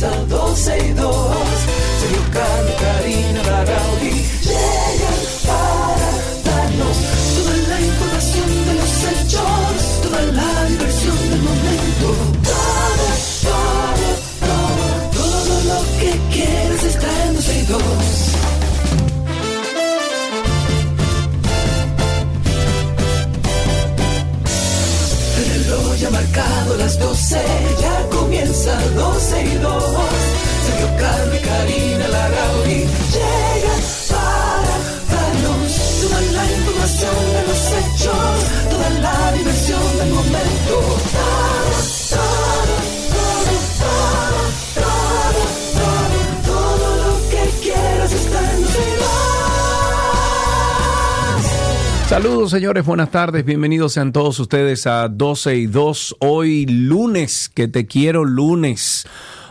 comienza 12 y 2. Sergio Carlos, Karina Larrauri llegan para darnos toda la información de los hechos, toda la diversión del momento. Todo, todo, todo, todo lo que quieres está en 12 y 2. El reloj ya ha marcado las 12, Saludos señores, buenas tardes, bienvenidos sean todos ustedes a 12 y 2, hoy lunes, que te quiero lunes,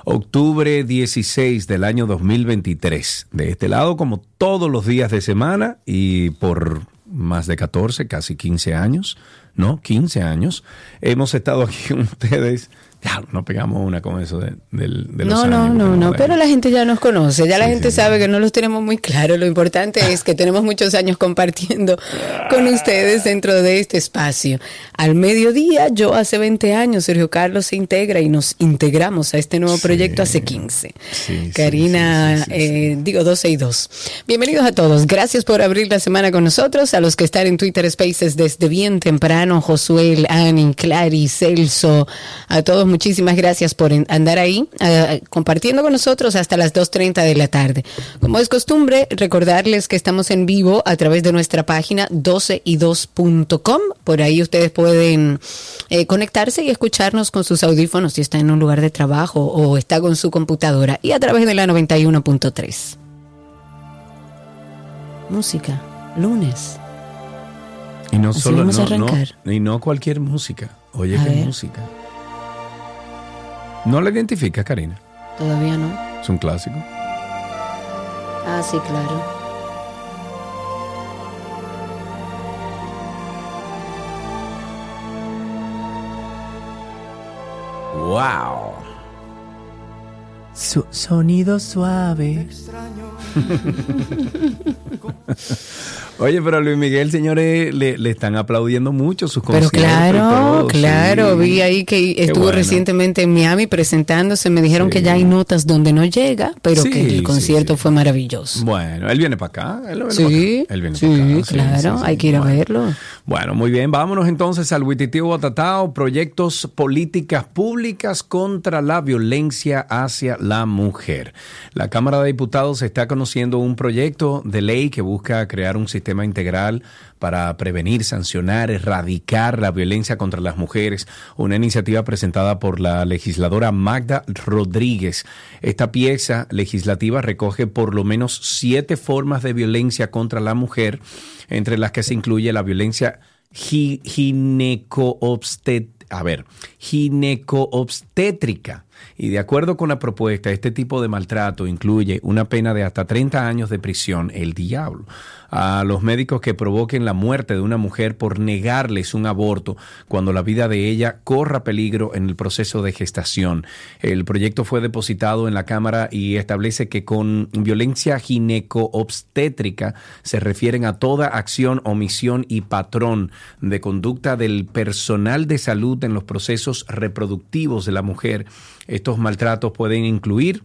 octubre 16 del año 2023. De este lado, como todos los días de semana y por más de 14, casi 15 años, ¿no? 15 años, hemos estado aquí con ustedes. Ya, no pegamos una con eso de, los No, no, años, no, no, pero la gente ya nos conoce, ya la gente sí, sabe sí. que no los tenemos muy claros. Lo importante es que tenemos muchos años compartiendo con ustedes dentro de este espacio. Al mediodía, yo hace 20 años, Sergio Carlos se integra y nos integramos a este nuevo proyecto hace 15. Sí, sí, Karina, eh, digo 12 y 2. Bienvenidos a todos, gracias por abrir la semana con nosotros, a los que están en Twitter Spaces desde bien temprano, Josuel, Ani, Clary, Celso, a todos muchísimas gracias por andar ahí eh, compartiendo con nosotros hasta las 2.30 de la tarde. Como es costumbre, recordarles que estamos en vivo a través de nuestra página 12y2.com, por ahí ustedes pueden eh, conectarse y escucharnos con sus audífonos si está en un lugar de trabajo o está con su computadora y a través de la 91.3. Música, lunes. Y no Así solo no, y no cualquier música. Oye, A qué ver. música. No la identifica, Karina. Todavía no. Es un clásico. Ah, sí, claro. Wow. sonido suave. Oye, pero a Luis Miguel, señores, le, le están aplaudiendo mucho sus Pero conciertos. y claro, todo, claro, sí. vi ahí que estuvo bueno. recientemente en Miami presentándose, me dijeron Sí. que ya hay notas donde no llega, pero Sí, que el concierto fue maravilloso. Bueno, él viene para acá. Él viene Sí, pa' acá. Él viene sí, pa' acá. claro, hay que ir a Bueno. verlo. Bueno, muy bien, vámonos entonces al Wititio Batatao, proyectos políticas públicas contra la violencia hacia la mujer. La Cámara de Diputados está conociendo un proyecto de ley que busca crear un sistema integral para prevenir, sancionar, erradicar la violencia contra las mujeres, una iniciativa presentada por la legisladora Magda Rodríguez. Esta pieza legislativa recoge por lo menos siete formas de violencia contra la mujer, entre las que se incluye la violencia gi- ginecoobstet- a ver, ginecoobstétrica. Y de acuerdo con la propuesta, este tipo de maltrato incluye una pena de hasta 30 años de prisión, el diablo, a los médicos que provoquen la muerte de una mujer por negarles un aborto cuando la vida de ella corra peligro en el proceso de gestación. El proyecto fue depositado en la Cámara y establece que con violencia ginecoobstétrica se refieren a toda acción, omisión y patrón de conducta del personal de salud en los procesos reproductivos de la mujer. Estos maltratos pueden incluir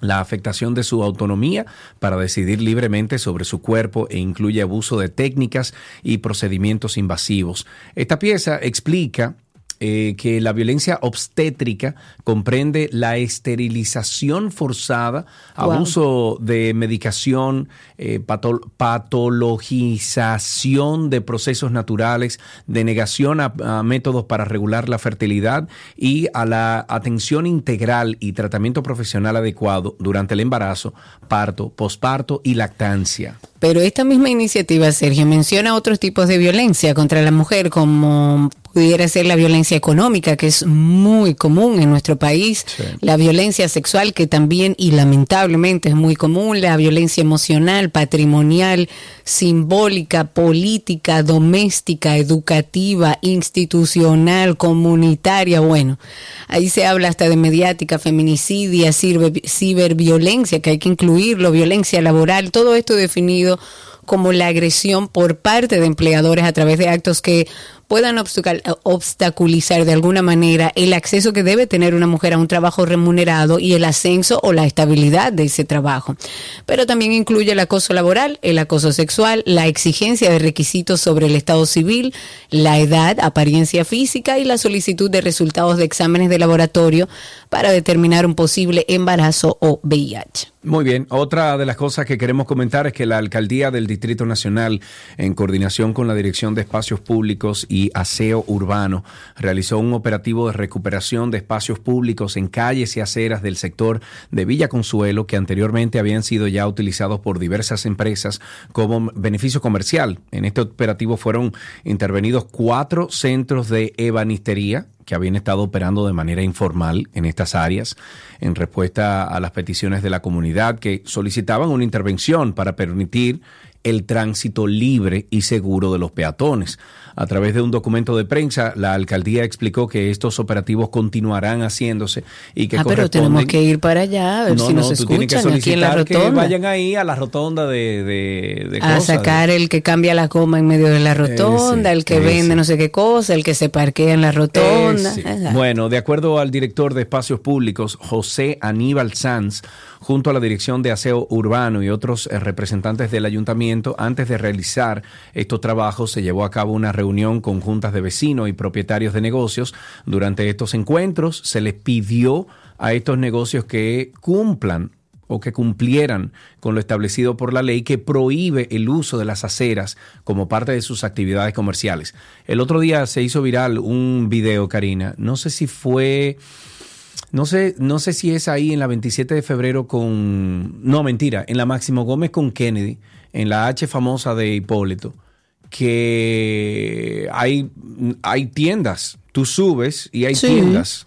la afectación de su autonomía para decidir libremente sobre su cuerpo e incluye abuso de técnicas y procedimientos invasivos. Esta pieza explica eh, que la violencia obstétrica comprende la esterilización forzada, Wow. abuso de medicación, eh, pato- patologización de procesos naturales, denegación a, a métodos para regular la fertilidad y a la atención integral y tratamiento profesional adecuado durante el embarazo, parto, posparto y lactancia. Pero esta misma iniciativa, Sergio, menciona otros tipos de violencia contra la mujer, como pudiera ser la violencia económica, que es muy común en nuestro país, la violencia sexual, que también y lamentablemente es muy común, la violencia emocional, patrimonial, simbólica, política, doméstica, educativa, institucional, comunitaria, bueno, ahí se habla hasta de mediática, feminicidia, ciberviolencia, que hay que incluirlo, violencia laboral, todo esto definido como la agresión por parte de empleadores a través de actos que puedan obstaculizar de alguna manera el acceso que debe tener una mujer a un trabajo remunerado y el ascenso o la estabilidad de ese trabajo. Pero también incluye el acoso laboral, el acoso sexual, la exigencia de requisitos sobre el estado civil, la edad, apariencia física y la solicitud de resultados de exámenes de laboratorio para determinar un posible embarazo o VIH. Muy bien, otra de las cosas que queremos comentar es que la alcaldía del Distrito Nacional, en coordinación con la Dirección de Espacios Públicos y Aseo Urbano, realizó un operativo de recuperación de espacios públicos en calles y aceras del sector de Villa Consuelo que anteriormente habían sido ya utilizados por diversas empresas como beneficio comercial. En este operativo fueron intervenidos cuatro centros de ebanistería que habían estado operando de manera informal en estas áreas en respuesta a las peticiones de la comunidad que solicitaban una intervención para permitir el tránsito libre y seguro de los peatones. A través de un documento de prensa, la alcaldía explicó que estos operativos continuarán haciéndose y que ah, pero tenemos que ir para allá a ver si nos escuchan aquí en la rotonda. Que vayan ahí a la rotonda de, de, a sacar el que cambia la coma en medio de la rotonda, el que vende no sé qué cosa, el que se parquea en la rotonda. Bueno, de acuerdo al director de espacios públicos, José Aníbal Sanz, junto a la Dirección de Aseo Urbano y otros eh, representantes del ayuntamiento, antes de realizar estos trabajos se llevó a cabo una reunión con juntas de vecinos y propietarios de negocios. Durante estos encuentros se les pidió a estos negocios que cumplan o que cumplieran con lo establecido por la ley que prohíbe el uso de las aceras como parte de sus actividades comerciales. El otro día se hizo viral un video, Karina, no sé si fue no sé, no sé si es ahí en la 27 de febrero con. No, mentira, en la Máximo Gómez con Kennedy, en la H famosa de Hipólito, que hay, hay tiendas. Tú subes y hay tiendas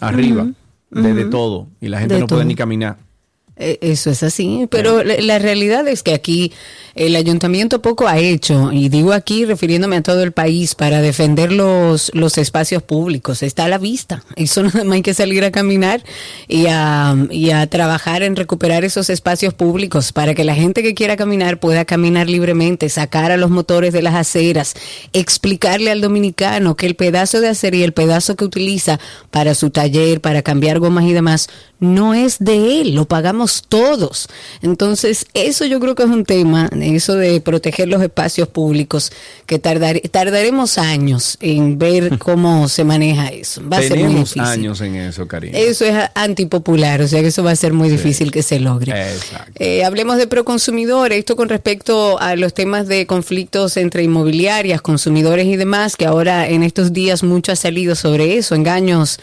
arriba de, todo y la gente no puede ni caminar. Eh, eso es así, pero la realidad es que aquí el ayuntamiento poco ha hecho, y digo aquí refiriéndome a todo el país, para defender los, los espacios públicos. Está a la vista. Eso nada más hay que salir a caminar y a, y a trabajar en recuperar esos espacios públicos para que la gente que quiera caminar pueda caminar libremente, sacar a los motores de las aceras, explicarle al dominicano que el pedazo de acera y el pedazo que utiliza para su taller, para cambiar gomas y demás, no es de él, lo pagamos todos. Entonces, eso yo creo que es un tema eso de proteger los espacios públicos, que tardar, tardaremos años en ver cómo se maneja eso. Va a ser muy difícil. años en eso, Karina. Eso es antipopular, o sea que eso va a ser muy difícil que se logre. Eh, hablemos de proconsumidores, esto con respecto a los temas de conflictos entre inmobiliarias, consumidores y demás, que ahora en estos días mucho ha salido sobre eso, engaños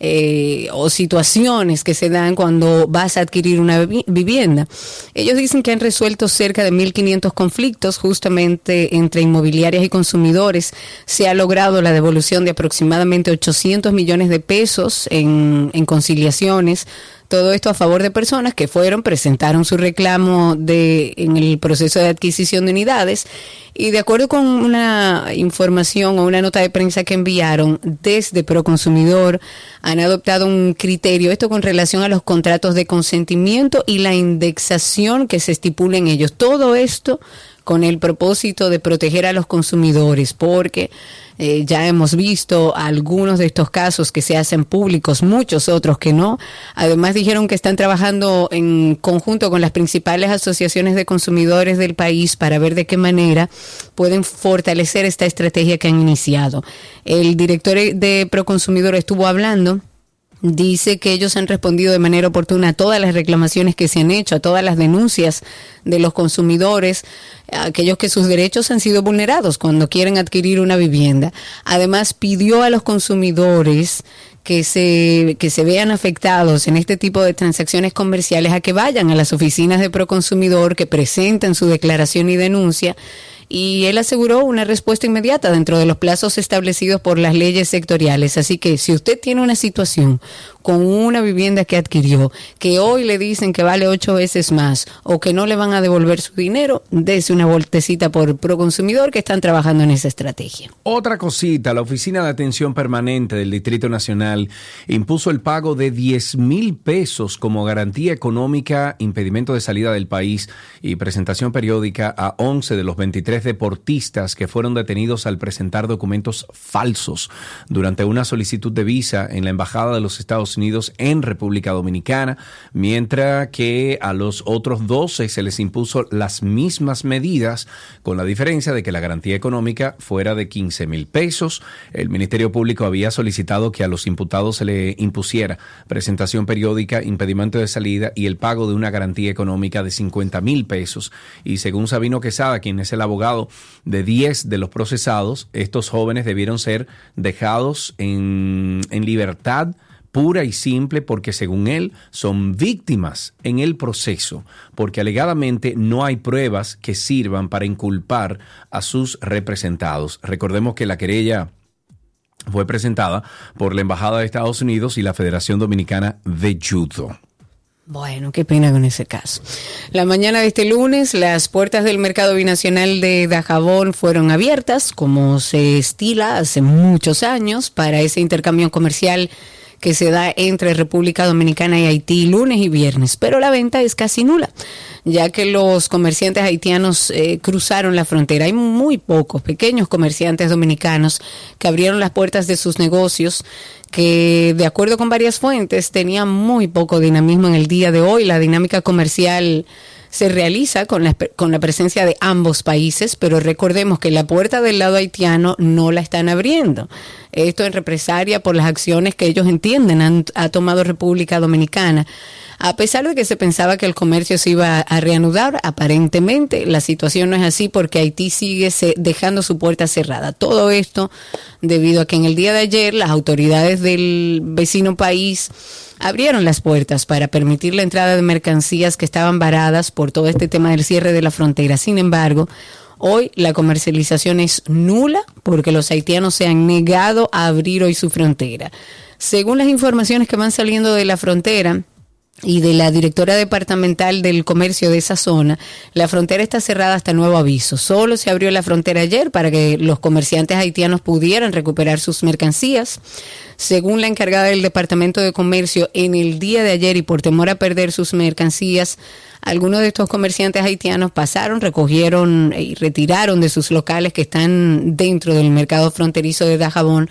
eh, o situaciones que se dan cuando vas a adquirir una vivienda. Ellos dicen que han resuelto cerca de 1.500 conflictos justamente entre inmobiliarias y consumidores. Se ha logrado la devolución de aproximadamente 800 millones de pesos en, en conciliaciones todo esto a favor de personas que fueron, presentaron su reclamo de, en el proceso de adquisición de unidades y de acuerdo con una información o una nota de prensa que enviaron desde Proconsumidor, han adoptado un criterio, esto con relación a los contratos de consentimiento y la indexación que se estipula en ellos. Todo esto con el propósito de proteger a los consumidores, porque eh, ya hemos visto algunos de estos casos que se hacen públicos, muchos otros que no. Además dijeron que están trabajando en conjunto con las principales asociaciones de consumidores del país para ver de qué manera pueden fortalecer esta estrategia que han iniciado. El director de Proconsumidor estuvo hablando dice que ellos han respondido de manera oportuna a todas las reclamaciones que se han hecho, a todas las denuncias de los consumidores, aquellos que sus derechos han sido vulnerados cuando quieren adquirir una vivienda. Además, pidió a los consumidores que se, que se vean afectados en este tipo de transacciones comerciales a que vayan a las oficinas de Proconsumidor, que presenten su declaración y denuncia y él aseguró una respuesta inmediata dentro de los plazos establecidos por las leyes sectoriales. Así que si usted tiene una situación con una vivienda que adquirió, que hoy le dicen que vale ocho veces más o que no le van a devolver su dinero, dése una voltecita por Proconsumidor que están trabajando en esa estrategia. Otra cosita, la Oficina de Atención Permanente del Distrito Nacional impuso el pago de 10 mil pesos como garantía económica, impedimento de salida del país y presentación periódica a 11 de los 23 deportistas que fueron detenidos al presentar documentos falsos durante una solicitud de visa en la Embajada de los Estados Unidos en República Dominicana, mientras que a los otros 12 se les impuso las mismas medidas, con la diferencia de que la garantía económica fuera de 15 mil pesos. El Ministerio Público había solicitado que a los imputados se le impusiera presentación periódica, impedimento de salida y el pago de una garantía económica de 50 mil pesos. Y según Sabino Quesada, quien es el abogado de 10 de los procesados, estos jóvenes debieron ser dejados en, en libertad pura y simple porque según él son víctimas en el proceso, porque alegadamente no hay pruebas que sirvan para inculpar a sus representados. Recordemos que la querella fue presentada por la Embajada de Estados Unidos y la Federación Dominicana de Judo. Bueno, qué pena con ese caso. La mañana de este lunes, las puertas del mercado binacional de Dajabón fueron abiertas, como se estila hace muchos años, para ese intercambio comercial que se da entre República Dominicana y Haití lunes y viernes, pero la venta es casi nula, ya que los comerciantes haitianos eh, cruzaron la frontera. Hay muy pocos pequeños comerciantes dominicanos que abrieron las puertas de sus negocios que de acuerdo con varias fuentes tenían muy poco dinamismo en el día de hoy. La dinámica comercial se realiza con la, con la presencia de ambos países, pero recordemos que la puerta del lado haitiano no la están abriendo. Esto en represalia por las acciones que ellos entienden han, ha tomado República Dominicana. A pesar de que se pensaba que el comercio se iba a reanudar, aparentemente la situación no es así porque Haití sigue dejando su puerta cerrada. Todo esto debido a que en el día de ayer las autoridades del vecino país abrieron las puertas para permitir la entrada de mercancías que estaban varadas por todo este tema del cierre de la frontera. Sin embargo, hoy la comercialización es nula porque los haitianos se han negado a abrir hoy su frontera. Según las informaciones que van saliendo de la frontera, y de la directora departamental del comercio de esa zona, la frontera está cerrada hasta nuevo aviso. Solo se abrió la frontera ayer para que los comerciantes haitianos pudieran recuperar sus mercancías. Según la encargada del Departamento de Comercio, en el día de ayer y por temor a perder sus mercancías, algunos de estos comerciantes haitianos pasaron, recogieron y retiraron de sus locales que están dentro del mercado fronterizo de Dajabón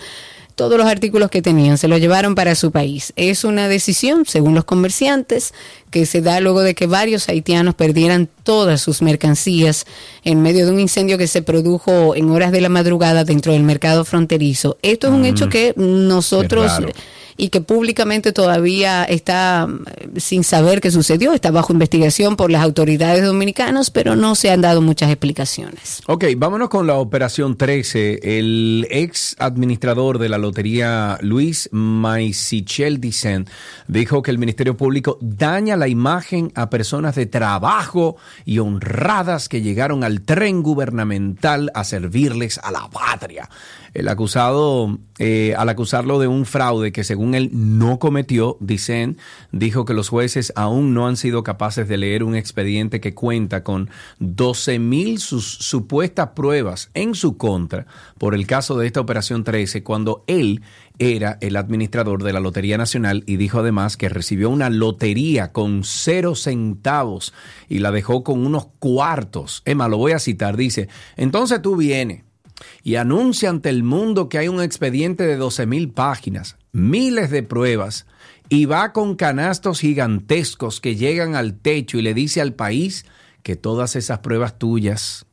todos los artículos que tenían, se los llevaron para su país. Es una decisión, según los comerciantes, que se da luego de que varios haitianos perdieran todas sus mercancías en medio de un incendio que se produjo en horas de la madrugada dentro del mercado fronterizo. Esto es un hecho que nosotros y que públicamente todavía está mm, sin saber qué sucedió, está bajo investigación por las autoridades dominicanas, pero no se han dado muchas explicaciones. Ok, vámonos con la operación 13. El ex administrador de la lotería, Luis Maisichel Dicen, dijo que el Ministerio Público daña la imagen a personas de trabajo y honradas que llegaron al tren gubernamental a servirles a la patria. El acusado, eh, al acusarlo de un fraude que según él no cometió, dicen, dijo que los jueces aún no han sido capaces de leer un expediente que cuenta con 12 mil supuestas pruebas en su contra por el caso de esta operación 13, cuando él era el administrador de la Lotería Nacional y dijo además que recibió una lotería con cero centavos y la dejó con unos cuartos. Emma, lo voy a citar, dice, entonces tú vienes y anuncia ante el mundo que hay un expediente de 12 mil páginas, miles de pruebas, y va con canastos gigantescos que llegan al techo y le dice al país que todas esas pruebas tuyas,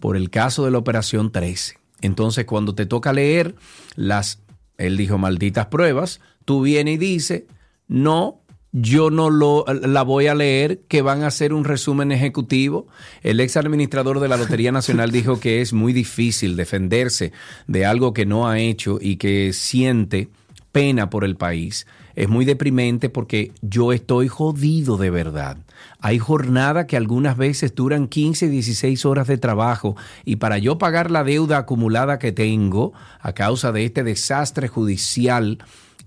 por el caso de la Operación 13. Entonces, cuando te toca leer las, él dijo, malditas pruebas, tú vienes y dices, no, yo no lo, la voy a leer, que van a hacer un resumen ejecutivo. El ex administrador de la Lotería Nacional dijo que es muy difícil defenderse de algo que no ha hecho y que siente pena por el país. es muy deprimente porque yo estoy jodido de verdad. Hay jornadas que algunas veces duran 15, 16 horas de trabajo y para yo pagar la deuda acumulada que tengo a causa de este desastre judicial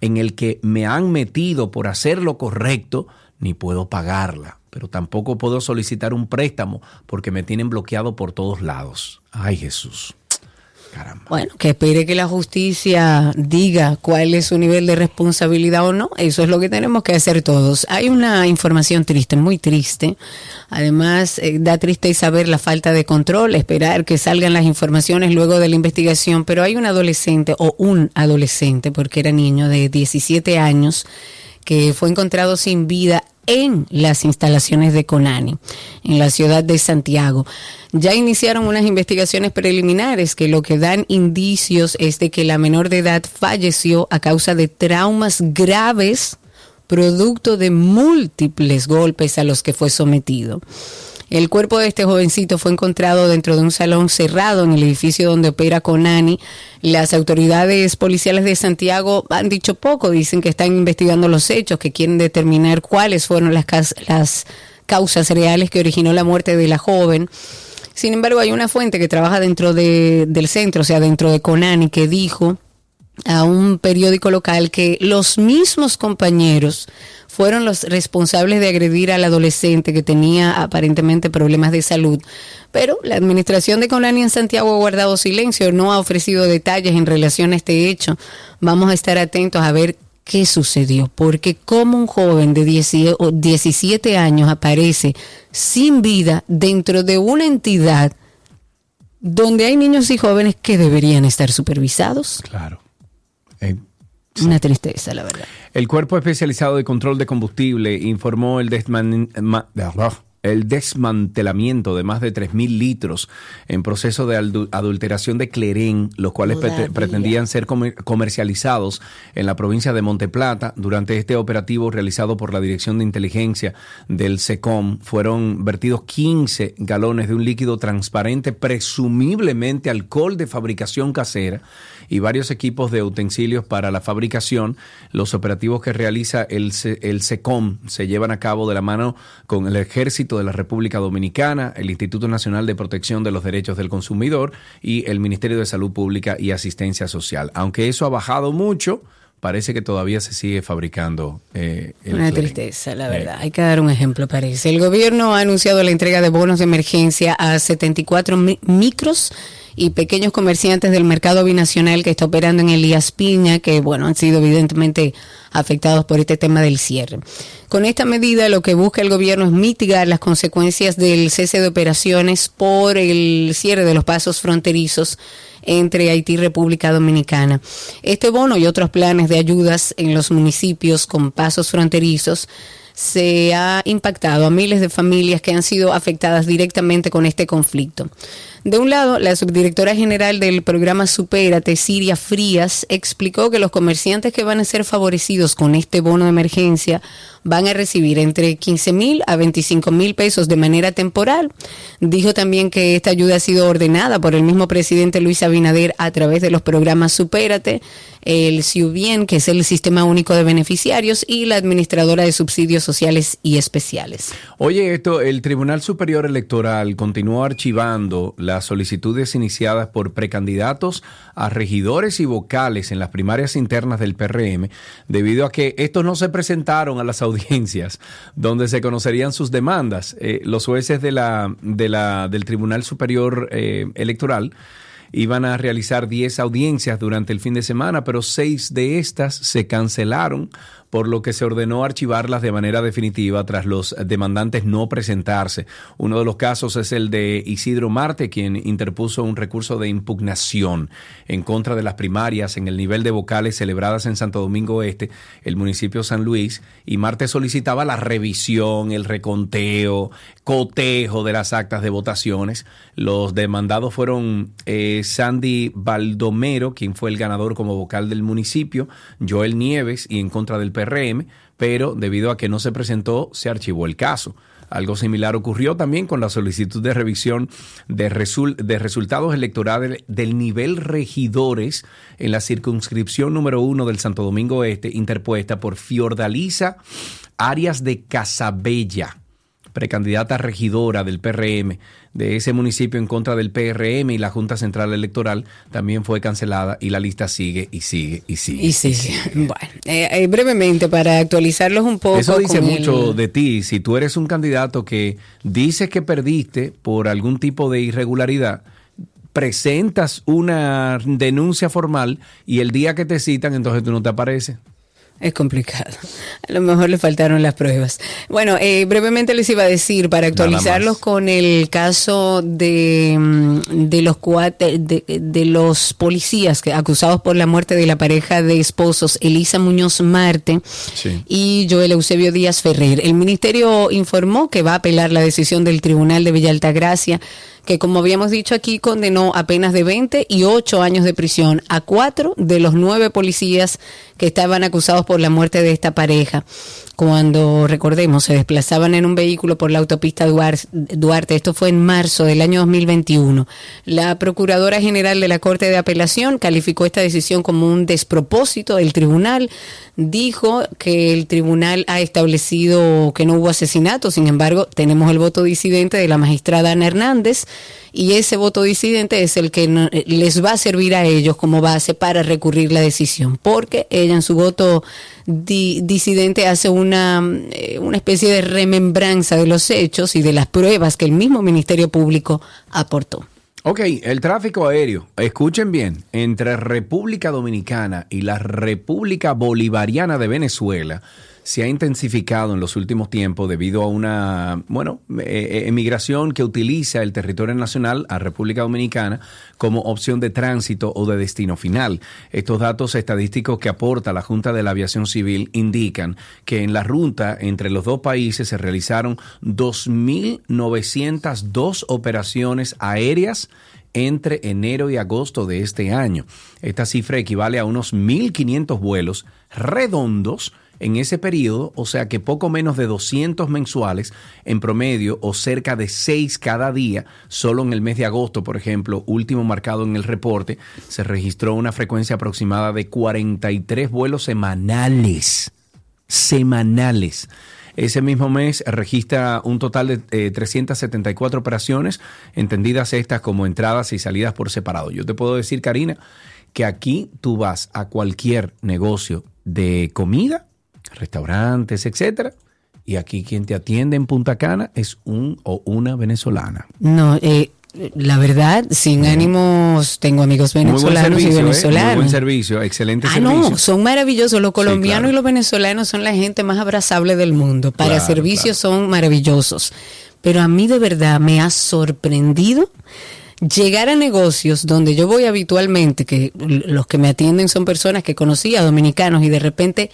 en el que me han metido por hacer lo correcto, ni puedo pagarla. Pero tampoco puedo solicitar un préstamo porque me tienen bloqueado por todos lados. Ay Jesús. Bueno, que espere que la justicia diga cuál es su nivel de responsabilidad o no. Eso es lo que tenemos que hacer todos. Hay una información triste, muy triste. Además, eh, da tristeza ver la falta de control, esperar que salgan las informaciones luego de la investigación. Pero hay un adolescente, o un adolescente, porque era niño de 17 años, que fue encontrado sin vida en las instalaciones de Conani, en la ciudad de Santiago. Ya iniciaron unas investigaciones preliminares que lo que dan indicios es de que la menor de edad falleció a causa de traumas graves producto de múltiples golpes a los que fue sometido. El cuerpo de este jovencito fue encontrado dentro de un salón cerrado en el edificio donde opera Conani. Las autoridades policiales de Santiago han dicho poco, dicen que están investigando los hechos, que quieren determinar cuáles fueron las, las causas reales que originó la muerte de la joven. Sin embargo, hay una fuente que trabaja dentro de, del centro, o sea, dentro de Conani, que dijo a un periódico local que los mismos compañeros fueron los responsables de agredir al adolescente que tenía aparentemente problemas de salud. Pero la administración de Conani en Santiago ha guardado silencio, no ha ofrecido detalles en relación a este hecho. Vamos a estar atentos a ver qué sucedió, porque como un joven de 17 años aparece sin vida dentro de una entidad donde hay niños y jóvenes que deberían estar supervisados. Claro. Eh, una tristeza, la verdad. El Cuerpo Especializado de Control de Combustible informó el desman el desmantelamiento de más de 3.000 litros en proceso de adulteración de cleren, los cuales pretendían ser comercializados en la provincia de Monteplata. Durante este operativo realizado por la Dirección de Inteligencia del SECOM, fueron vertidos 15 galones de un líquido transparente, presumiblemente alcohol de fabricación casera, y varios equipos de utensilios para la fabricación. Los operativos que realiza el, el SECOM se llevan a cabo de la mano con el Ejército de la República Dominicana, el Instituto Nacional de Protección de los Derechos del Consumidor y el Ministerio de Salud Pública y Asistencia Social. Aunque eso ha bajado mucho, parece que todavía se sigue fabricando. Eh, Una tristeza, la verdad. Hay que dar un ejemplo, parece. El gobierno ha anunciado la entrega de bonos de emergencia a 74 micros y pequeños comerciantes del mercado binacional que está operando en Elías Piña, que bueno, han sido evidentemente afectados por este tema del cierre. Con esta medida lo que busca el gobierno es mitigar las consecuencias del cese de operaciones por el cierre de los pasos fronterizos entre Haití y República Dominicana. Este bono y otros planes de ayudas en los municipios con pasos fronterizos se ha impactado a miles de familias que han sido afectadas directamente con este conflicto. De un lado, la subdirectora general del programa Supérate, Siria Frías, explicó que los comerciantes que van a ser favorecidos con este bono de emergencia van a recibir entre 15 mil a 25 mil pesos de manera temporal. Dijo también que esta ayuda ha sido ordenada por el mismo presidente Luis Abinader a través de los programas Supérate, el CIUBIEN, que es el Sistema Único de Beneficiarios, y la Administradora de Subsidios Sociales y Especiales. Oye, esto, el Tribunal Superior Electoral continuó archivando las solicitudes iniciadas por precandidatos a regidores y vocales en las primarias internas del PRM, debido a que estos no se presentaron a las audiencias donde se conocerían sus demandas. Eh, los jueces de la, de la, del Tribunal Superior eh, Electoral iban a realizar 10 audiencias durante el fin de semana, pero seis de estas se cancelaron por lo que se ordenó archivarlas de manera definitiva tras los demandantes no presentarse. Uno de los casos es el de Isidro Marte, quien interpuso un recurso de impugnación en contra de las primarias en el nivel de vocales celebradas en Santo Domingo Este, el municipio San Luis, y Marte solicitaba la revisión, el reconteo, cotejo de las actas de votaciones. Los demandados fueron eh, Sandy Baldomero, quien fue el ganador como vocal del municipio, Joel Nieves, y en contra del Pero debido a que no se presentó, se archivó el caso. Algo similar ocurrió también con la solicitud de revisión de, de resultados electorales del nivel regidores en la circunscripción número uno del Santo Domingo Este, interpuesta por Fiordalisa Arias de Casabella precandidata regidora del PRM de ese municipio en contra del PRM y la Junta Central Electoral también fue cancelada y la lista sigue y sigue y sigue. Y sigue. Bueno, eh, eh, brevemente para actualizarlos un poco. Eso dice mucho de ti. Si tú eres un candidato que dices que perdiste por algún tipo de irregularidad, presentas una denuncia formal y el día que te citan, entonces tú no te apareces. Es complicado. A lo mejor le faltaron las pruebas. Bueno, eh, brevemente les iba a decir, para actualizarlos con el caso de, mm, de los de, de, los policías que, acusados por la muerte de la pareja de esposos Elisa Muñoz Marte y Joel Eusebio Díaz Ferrer. El ministerio informó que va a apelar la decisión del Tribunal de Villa Altagracia que como habíamos dicho aquí condenó a penas de 20 y 8 años de prisión a cuatro de los nueve policías que estaban acusados por la muerte de esta pareja cuando, recordemos, se desplazaban en un vehículo por la autopista Duarte. Esto fue en marzo del año 2021. La Procuradora General de la Corte de Apelación calificó esta decisión como un despropósito del tribunal. Dijo que el tribunal ha establecido que no hubo asesinato. Sin embargo, tenemos el voto disidente de la magistrada Ana Hernández y ese voto disidente es el que les va a servir a ellos como base para recurrir la decisión, porque ella en su voto disidente hace una, eh, una especie de remembranza de los hechos y de las pruebas que el mismo Ministerio Público aportó. Ok, el tráfico aéreo, escuchen bien, entre República Dominicana y la República Bolivariana de Venezuela se ha intensificado en los últimos tiempos debido a una, bueno, eh, eh, emigración que utiliza el territorio nacional a República Dominicana como opción de tránsito o de destino final. Estos datos estadísticos que aporta la Junta de la Aviación Civil indican que en la ruta entre los dos países se realizaron 2.902 operaciones aéreas entre enero y agosto de este año. Esta cifra equivale a unos 1.500 vuelos redondos en ese periodo, o sea que poco menos de 200 mensuales en promedio o cerca de 6 cada día, solo en el mes de agosto, por ejemplo, último marcado en el reporte, se registró una frecuencia aproximada de 43 vuelos semanales. Semanales. Ese mismo mes registra un total de 374 eh, operaciones, entendidas estas como entradas y salidas por separado. Yo te puedo decir, Karina, que aquí tú vas a cualquier negocio de comida restaurantes, etcétera. Y aquí quien te atiende en Punta Cana es un o una venezolana. No, eh, la verdad, sin ánimos, tengo amigos venezolanos y venezolanos. ¿eh? Muy buen servicio, excelente ah, servicio. no, son maravillosos. Los colombianos y los venezolanos son la gente más abrazable del mundo. Para servicios son maravillosos. Pero a mí de verdad me ha sorprendido llegar a negocios donde yo voy habitualmente, que los que me atienden son personas que conocía, dominicanos, y de repente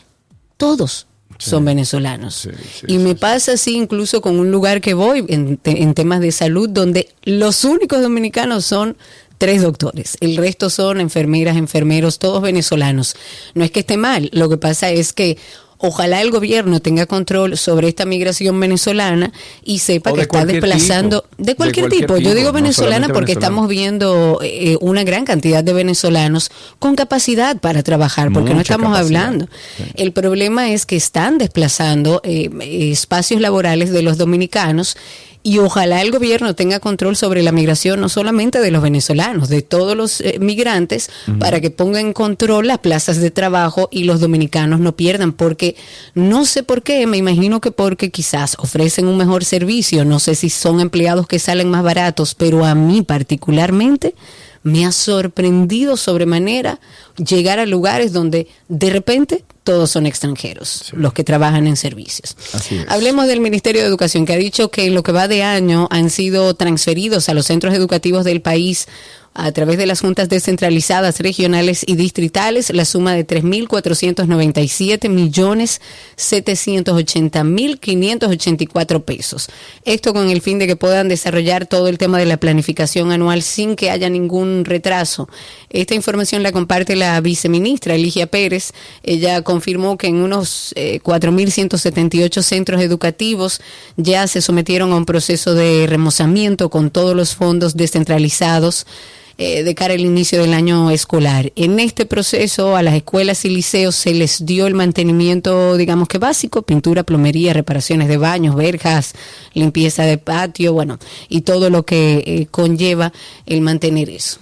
todos son venezolanos. y me pasa así incluso con un lugar que voy en, temas de salud donde los únicos dominicanos son tres doctores. El resto son enfermeras, enfermeros, todos venezolanos. No es que esté mal, lo que pasa es que Ojalá el gobierno tenga control sobre esta migración venezolana y sepa que está desplazando de cualquier, tipo. Yo digo venezolana porque estamos viendo eh, una gran cantidad de venezolanos con capacidad para trabajar, porque no estamos hablando. El problema es que están desplazando eh, espacios laborales de los dominicanos y ojalá el gobierno tenga control sobre la migración no solamente de los venezolanos, de todos los eh, migrantes, para que ponga en control las plazas de trabajo y los dominicanos no pierdan, porque no sé por qué, me imagino que porque quizás ofrecen un mejor servicio, no sé si son empleados que salen más baratos, pero a mí particularmente me ha sorprendido sobremanera llegar a lugares donde de repente todos son extranjeros, los que trabajan en servicios. Hablemos del Ministerio de Educación, que ha dicho que en lo que va de año han sido transferidos a los centros educativos del país a través de las juntas descentralizadas regionales y distritales la suma de 3.497 millones 780 mil 584 pesos. Esto con el fin de que puedan desarrollar todo el tema de la planificación anual sin que haya ningún retraso. Esta información la comparte la viceministra Eligia Pérez. Ella confirmó que en unos 4.178 eh, centros educativos ya se sometieron a un proceso de remozamiento con todos los fondos descentralizados eh, de cara al inicio del año escolar. En este proceso a las escuelas y liceos se les dio el mantenimiento, digamos que básico, pintura, plomería, reparaciones de baños, verjas, limpieza de patio, bueno, y todo lo que eh, conlleva el mantener eso.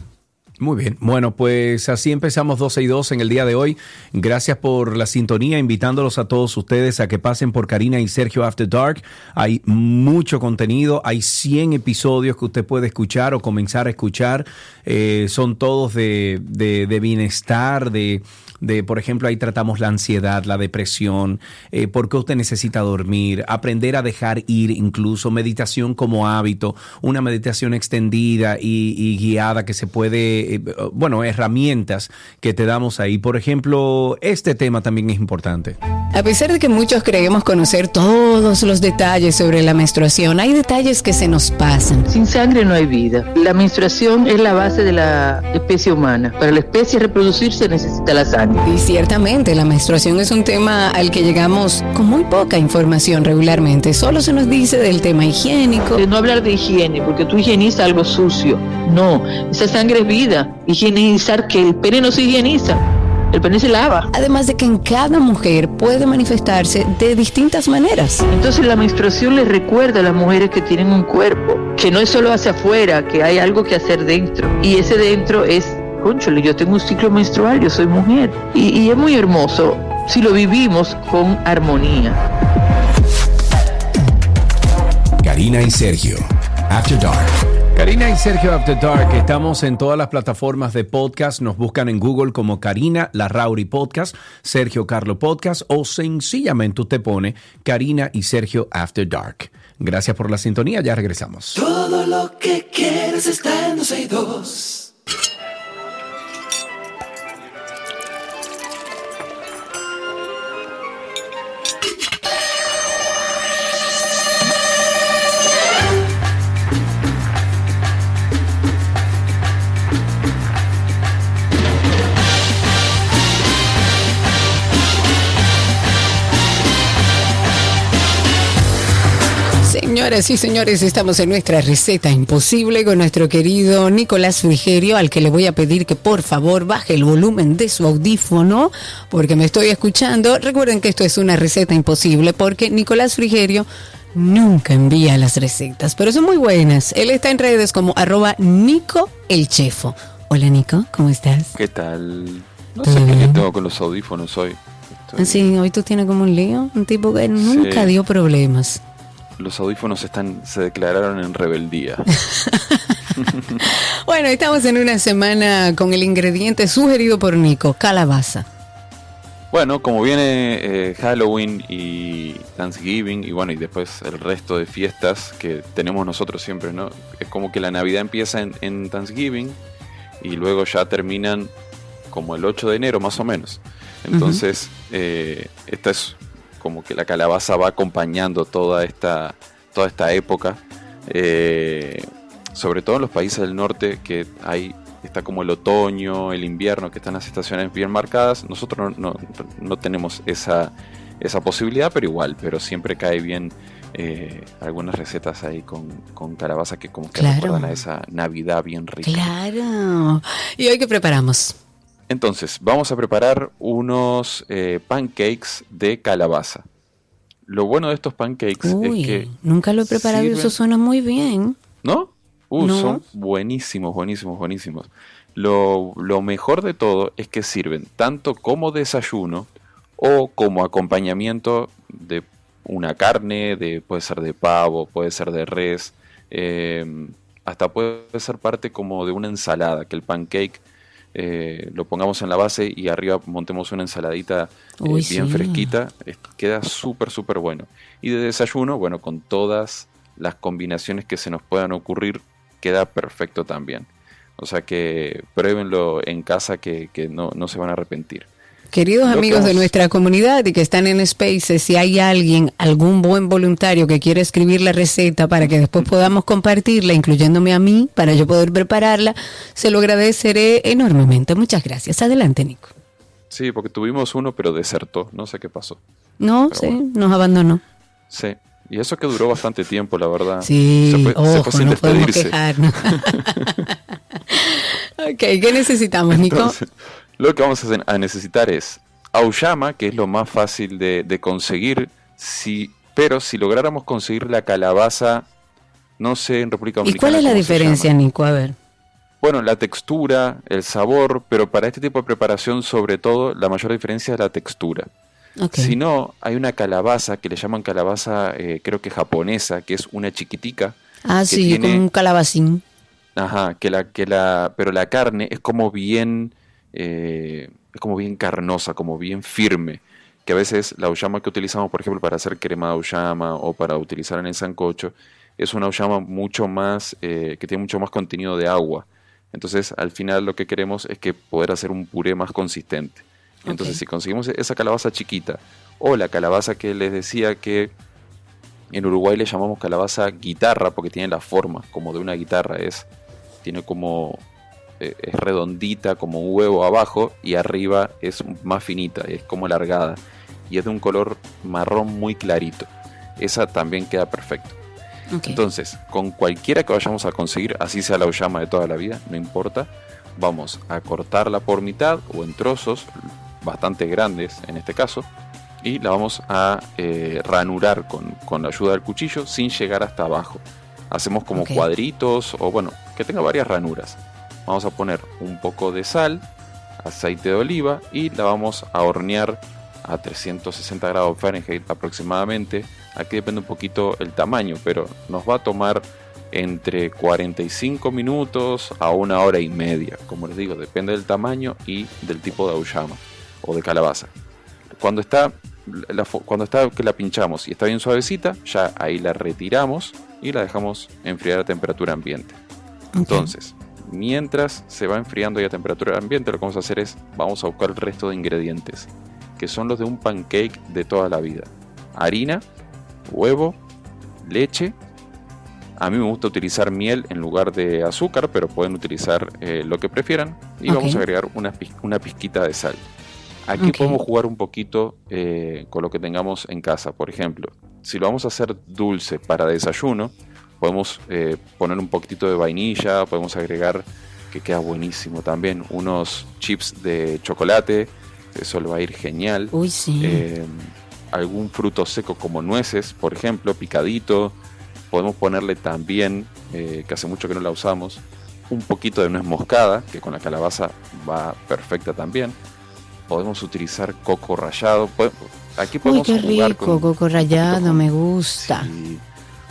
Muy bien, bueno, pues así empezamos 12 y 2 en el día de hoy. Gracias por la sintonía, invitándolos a todos ustedes a que pasen por Karina y Sergio After Dark. Hay mucho contenido, hay 100 episodios que usted puede escuchar o comenzar a escuchar. Eh, son todos de, de, de bienestar, de de, por ejemplo, ahí tratamos la ansiedad, la depresión, eh, por qué usted necesita dormir, aprender a dejar ir incluso, meditación como hábito, una meditación extendida y, guiada que se puede, eh, bueno, herramientas que te damos ahí. Por ejemplo, este tema también es importante. A pesar de que muchos creemos conocer todos los detalles sobre la menstruación, hay detalles que se nos pasan. Sin sangre no hay vida. La menstruación es la base de la especie humana. Para la especie reproducirse necesita la sangre. Y ciertamente la menstruación es un tema al que llegamos con muy poca información regularmente. Solo se nos dice del tema higiénico. De no hablar de higiene, porque tú higienizas algo sucio. No, esa sangre es vida. Higienizar que el pene no se higieniza. El pene se lava. Además de que en cada mujer puede manifestarse de distintas maneras. Entonces la menstruación les recuerda a las mujeres que tienen un cuerpo, que no es solo hacia afuera, que hay algo que hacer dentro. Y ese dentro es conchole, yo tengo un ciclo menstrual, yo soy mujer. Y, es muy hermoso si lo vivimos con armonía. Karina y Sergio, After Dark. Karina y Sergio After Dark, estamos en todas las plataformas de podcast. Nos buscan en Google como Karina Larrauri Podcast, Sergio Carlo Podcast o sencillamente usted pone Karina y Sergio After Dark. Gracias por la sintonía, ya regresamos. Todo lo que quieres está en Señoras y señores, estamos en nuestra receta imposible con nuestro querido Nicolás Frigerio, al que le voy a pedir que por favor baje el volumen de su audífono, porque me estoy escuchando. Recuerden que esto es una receta imposible, porque Nicolás Frigerio nunca envía las recetas, pero son muy buenas. Él está en redes como arroba Nico el Chefo. Hola Nico, ¿cómo estás? ¿Qué tal? No sé qué tengo con los audífonos hoy. Sí, hoy tú tienes como un lío, un tipo que nunca dio problemas los audífonos están, se declararon en rebeldía. bueno, estamos en una semana con el ingrediente sugerido por Nico, calabaza. Bueno, como viene eh, Halloween y Thanksgiving y bueno, y después el resto de fiestas que tenemos nosotros siempre, ¿no? Es como que la Navidad empieza en, Thanksgiving y luego ya terminan como el 8 de enero más o menos. Entonces, eh, esta es como que la calabaza va acompañando toda esta, toda esta época. Eh, sobre todo en los países del norte que hay está como el otoño, el invierno, que están las estaciones bien marcadas. Nosotros no, no, tenemos esa, esa posibilidad, pero igual, pero siempre cae bien eh, algunas recetas ahí con, con, calabaza que como que recuerdan a esa Navidad bien rica. Claro. ¿Y hoy qué preparamos? Entonces, vamos a preparar unos eh, pancakes de calabaza. Lo bueno de estos pancakes es que. Nunca lo he preparado y eso suena muy bien. ¿No? Uh, son buenísimos, buenísimos, buenísimos. Lo, lo, mejor de todo es que sirven tanto como desayuno o como acompañamiento de una carne, de, puede ser de pavo, puede ser de res, eh, hasta puede ser parte como de una ensalada, que el pancake eh, lo pongamos en la base y arriba montemos una ensaladita eh, bien fresquita, queda súper, súper bueno. Y de desayuno, bueno, con todas las combinaciones que se nos puedan ocurrir, queda perfecto también. O sea que pruébenlo en casa que, que no, no se van a arrepentir. Queridos amigos de nuestra comunidad y que están en Spaces, si hay alguien, algún buen voluntario que quiera escribir la receta para que después podamos compartirla, incluyéndome a mí, para yo poder prepararla, se lo agradeceré enormemente. Muchas gracias. Adelante, Nico. Sí, porque tuvimos uno, pero desertó. No sé qué pasó. No, Pero sí, bueno. nos abandonó. Sí. Y eso que duró bastante tiempo, la verdad. Sí, se fue, se ojo, fue sin no podemos despedirse. quejarnos. ok, ¿qué necesitamos, Nico? Entonces, lo que vamos a, necesitar es auyama, que es lo más fácil de, de conseguir, si, pero si lográramos conseguir la calabaza, no sé en República ¿Y Dominicana. cuál es la diferencia. Nico? A ver. Bueno, la textura, el sabor, pero para este tipo de preparación, sobre todo, la mayor diferencia es la textura. Si no, hay una calabaza que le llaman calabaza, eh, creo que japonesa, que es una chiquitica. ah, sí, tiene- como un calabacín. Ajá, que la, que la, pero la carne es como bien, eh, es como bien carnosa, como bien firme. Que a veces la auyama que utilizamos, por ejemplo, para hacer crema de auyama o para utilizar en el sancocho, es una auyama mucho más, eh, que tiene mucho más contenido de agua. Entonces, al final lo que queremos es que poder hacer un puré más consistente. Entonces, si conseguimos esa calabaza chiquita o la calabaza que les decía que en Uruguay le llamamos calabaza guitarra porque tiene la forma como de una guitarra, es tiene como eh, es redondita como un huevo abajo y arriba es más finita, es como alargada y es de un color marrón muy clarito. Esa también queda perfecto. Entonces, con cualquiera que vayamos a conseguir, así sea la auyama de toda la vida, no importa, vamos a cortarla por mitad o en trozos bastante grandes en este caso y la vamos a eh, ranurar con, con la ayuda del cuchillo sin llegar hasta abajo. Hacemos como cuadritos o bueno, que tenga varias ranuras. Vamos a poner un poco de sal, aceite de oliva y la vamos a hornear a 360 grados Fahrenheit aproximadamente. Aquí depende un poquito el tamaño, pero nos va a tomar entre 45 minutos a una hora y media. Como les digo, depende del tamaño y del tipo de auyama o de calabaza. Cuando está, la cuando está que la pinchamos y está bien suavecita, ya ahí la retiramos y la dejamos enfriar a temperatura ambiente. Entonces, mientras se va enfriando ya a temperatura ambiente, lo que vamos a hacer es, vamos a buscar el resto de ingredientes, que son los de un pancake de toda la vida. Harina, huevo, leche. A mí me gusta utilizar miel en lugar de azúcar, pero pueden utilizar eh, lo que prefieran. Y vamos a agregar una, una pizquita de sal. Aquí podemos jugar un poquito eh, con lo que tengamos en casa. Por ejemplo, si lo vamos a hacer dulce para desayuno, podemos eh, poner un poquitito de vainilla, podemos agregar, que queda buenísimo también, unos chips de chocolate, eso le va a ir genial. Uy, sí. Eh, algún fruto seco como nueces, por ejemplo, picadito. Podemos ponerle también, eh, que hace mucho que no la usamos, un poquito de nuez moscada, que con la calabaza va perfecta también. Podemos utilizar coco rallado. Aquí Uy, podemos qué jugar rico, con coco rallado, con- me gusta. Sí,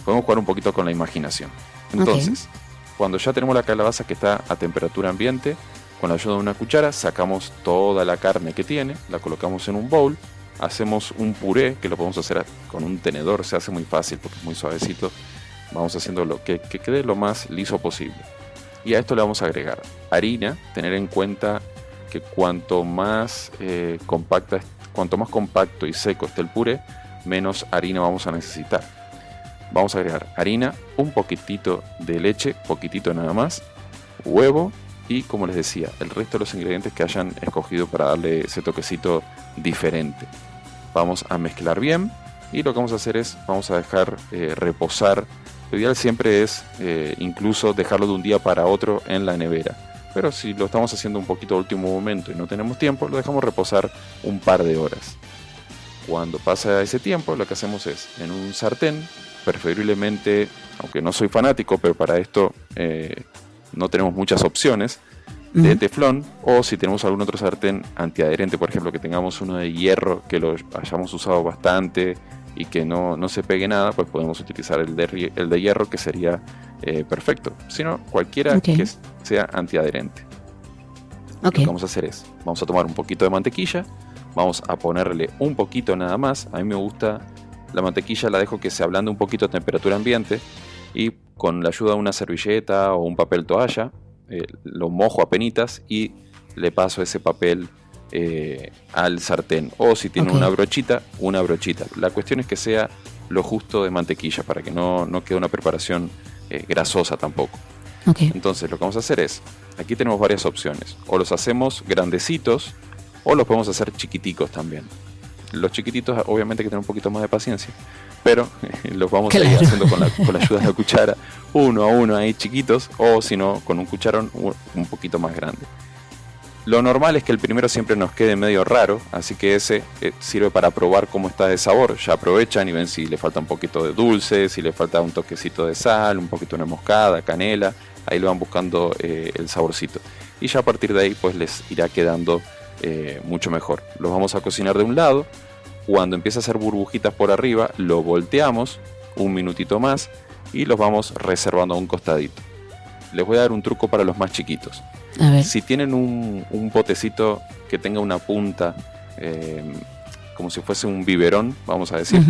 podemos jugar un poquito con la imaginación. Entonces, cuando ya tenemos la calabaza que está a temperatura ambiente, con la ayuda de una cuchara sacamos toda la carne que tiene, la colocamos en un bowl, hacemos un puré que lo podemos hacer con un tenedor, se hace muy fácil porque es muy suavecito. Vamos haciendo lo que, que quede lo más liso posible. Y a esto le vamos a agregar harina, tener en cuenta que cuanto más eh, compacta, cuanto más compacto y seco esté el puré, menos harina vamos a necesitar. Vamos a agregar harina, un poquitito de leche, poquitito nada más, huevo y como les decía, el resto de los ingredientes que hayan escogido para darle ese toquecito diferente. Vamos a mezclar bien y lo que vamos a hacer es, vamos a dejar eh, reposar. Lo ideal siempre es eh, incluso dejarlo de un día para otro en la nevera. Pero si lo estamos haciendo un poquito a último momento y no tenemos tiempo, lo dejamos reposar un par de horas. Cuando pasa ese tiempo, lo que hacemos es en un sartén, preferiblemente, aunque no soy fanático, pero para esto eh, no tenemos muchas opciones, de teflón o si tenemos algún otro sartén antiadherente, por ejemplo, que tengamos uno de hierro que lo hayamos usado bastante y que no, no se pegue nada, pues podemos utilizar el de, el de hierro que sería eh, perfecto. Si no, cualquiera que sea antiadherente. Lo que vamos a hacer es, vamos a tomar un poquito de mantequilla, vamos a ponerle un poquito nada más. A mí me gusta la mantequilla, la dejo que se ablande un poquito a temperatura ambiente y con la ayuda de una servilleta o un papel toalla, eh, lo mojo a penitas y le paso ese papel eh, al sartén. O si tiene una brochita, una brochita. La cuestión es que sea lo justo de mantequilla para que no, no quede una preparación eh, grasosa tampoco. Entonces lo que vamos a hacer es, aquí tenemos varias opciones. O los hacemos grandecitos o los podemos hacer chiquiticos también. Los chiquititos obviamente hay que tener un poquito más de paciencia, pero los vamos a ir haciendo con la, con la ayuda de la cuchara, uno a uno ahí chiquitos, o si no, con un cucharón un poquito más grande. Lo normal es que el primero siempre nos quede medio raro, así que ese eh, sirve para probar cómo está de sabor. Ya aprovechan y ven si le falta un poquito de dulce, si le falta un toquecito de sal, un poquito de moscada, canela. Ahí lo van buscando eh, el saborcito. Y ya a partir de ahí pues les irá quedando eh, mucho mejor. Los vamos a cocinar de un lado. Cuando empieza a hacer burbujitas por arriba, lo volteamos un minutito más y los vamos reservando a un costadito. Les voy a dar un truco para los más chiquitos. A ver. Si tienen un, un botecito que tenga una punta, eh, como si fuese un biberón, vamos a decir,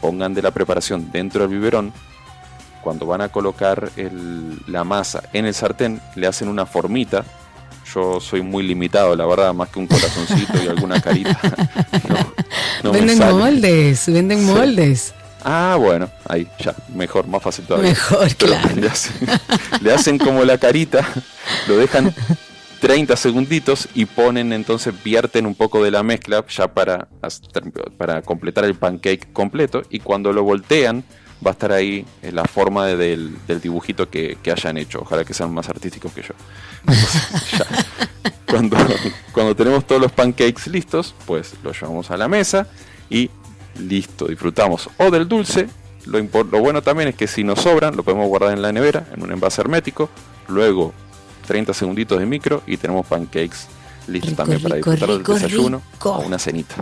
pongan de la preparación dentro del biberón. Cuando van a colocar el- la masa en el sartén, le hacen una formita. Yo soy muy limitado, la verdad, más que un corazoncito y alguna carita. No, no me venden moldes, venden moldes. Ah, bueno, ahí, ya, mejor, más fácil todavía. Mejor, Pero claro. Le hacen, le hacen como la carita, lo dejan 30 segunditos y ponen entonces, vierten un poco de la mezcla ya para, para completar el pancake completo y cuando lo voltean va a estar ahí en la forma de- del, del dibujito que, que hayan hecho. Ojalá que sean más artísticos que yo. Entonces, ya. Cuando, cuando tenemos todos los pancakes listos, pues los llevamos a la mesa y listo, disfrutamos o del dulce. Lo, lo bueno también es que si nos sobran, lo podemos guardar en la nevera, en un envase hermético. Luego 30 segunditos de micro y tenemos pancakes listos Rico, también para disfrutar rico, del desayuno rico. o una cenita.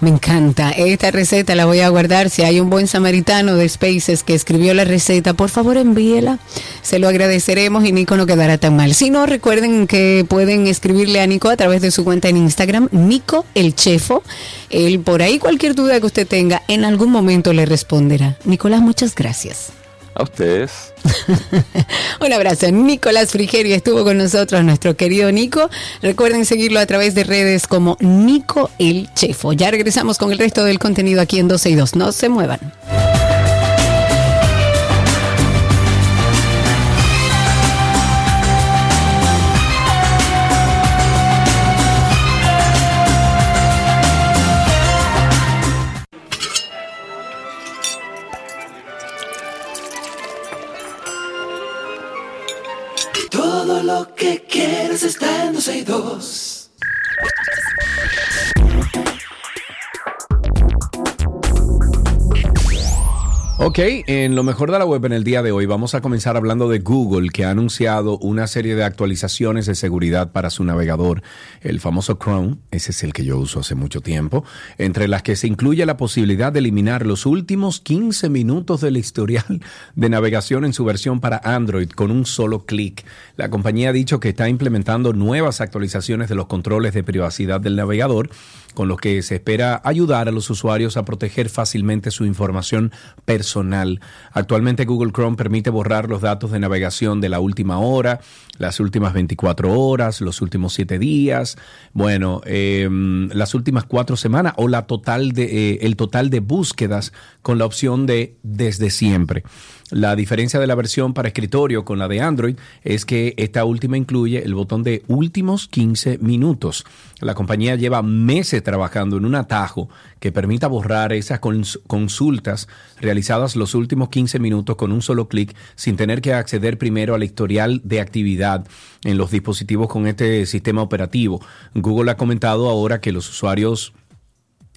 Me encanta. Esta receta la voy a guardar. Si hay un buen samaritano de Spaces que escribió la receta, por favor envíela. Se lo agradeceremos y Nico no quedará tan mal. Si no, recuerden que pueden escribirle a Nico a través de su cuenta en Instagram, Nico el Chefo. Él por ahí cualquier duda que usted tenga, en algún momento le responderá. Nicolás, muchas gracias. A ustedes. Un abrazo. Nicolás Frigerio estuvo con nosotros, nuestro querido Nico. Recuerden seguirlo a través de redes como Nico el Chefo. Ya regresamos con el resto del contenido aquí en 12 y 2. No se muevan. Que quieres está en 12 y 2. Ok, en lo mejor de la web en el día de hoy vamos a comenzar hablando de Google, que ha anunciado una serie de actualizaciones de seguridad para su navegador, el famoso Chrome, ese es el que yo uso hace mucho tiempo, entre las que se incluye la posibilidad de eliminar los últimos 15 minutos del historial de navegación en su versión para Android con un solo clic. La compañía ha dicho que está implementando nuevas actualizaciones de los controles de privacidad del navegador con los que se espera ayudar a los usuarios a proteger fácilmente su información personal. Actualmente Google Chrome permite borrar los datos de navegación de la última hora, las últimas 24 horas, los últimos 7 días, bueno, eh, las últimas 4 semanas o la total de, eh, el total de búsquedas con la opción de desde siempre. La diferencia de la versión para escritorio con la de Android es que esta última incluye el botón de últimos 15 minutos. La compañía lleva meses trabajando en un atajo que permita borrar esas cons- consultas realizadas los últimos 15 minutos con un solo clic sin tener que acceder primero al historial de actividad en los dispositivos con este sistema operativo. Google ha comentado ahora que los usuarios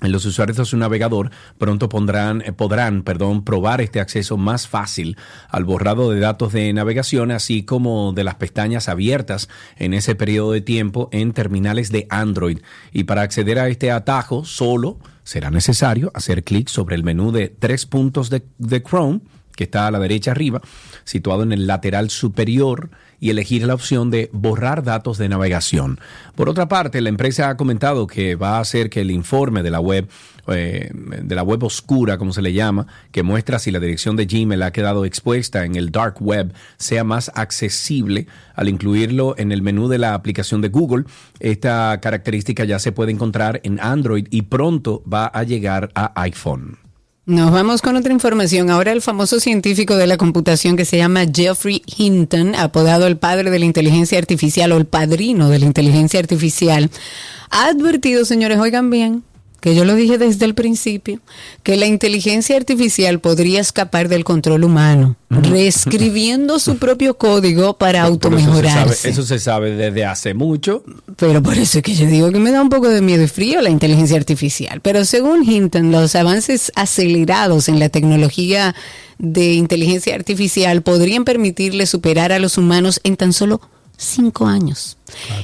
los usuarios de su navegador pronto pondrán, eh, podrán probar este acceso más fácil al borrado de datos de navegación, así como de las pestañas abiertas en ese periodo de tiempo en terminales de Android. Y para acceder a este atajo solo será necesario hacer clic sobre el menú de tres puntos de Chrome que está a la derecha arriba, situado en el lateral superior y elegir la opción de borrar datos de navegación. Por otra parte, la empresa ha comentado que va a hacer que el informe de la web, eh, de la web oscura, como se le llama, que muestra si la dirección de Gmail ha quedado expuesta en el dark web, sea más accesible al incluirlo en el menú de la aplicación de Google. Esta característica ya se puede encontrar en Android y pronto va a llegar a iPhone. Nos vamos con otra información. Ahora el famoso científico de la computación que se llama Jeffrey Hinton, apodado el padre de la inteligencia artificial o el padrino de la inteligencia artificial, ha advertido, señores, oigan bien, que yo lo dije desde el principio, que la inteligencia artificial podría escapar del control humano, reescribiendo su propio código para automejorarse. Eso, se sabe desde hace mucho. Pero por eso es que yo digo que me da un poco de miedo y frío la inteligencia artificial. Pero según Hinton, los avances acelerados en la tecnología de inteligencia artificial podrían permitirle superar a los humanos en tan solo cinco años.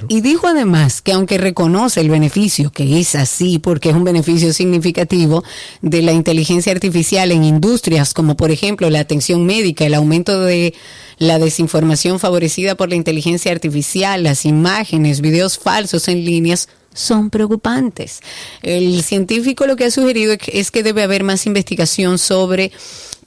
Y dijo además que aunque reconoce el beneficio, que es así porque es un beneficio significativo de la inteligencia artificial en industrias como por ejemplo la atención médica, el aumento de la desinformación favorecida por la inteligencia artificial, las imágenes, videos falsos en líneas, son preocupantes. El científico lo que ha sugerido es que debe haber más investigación sobre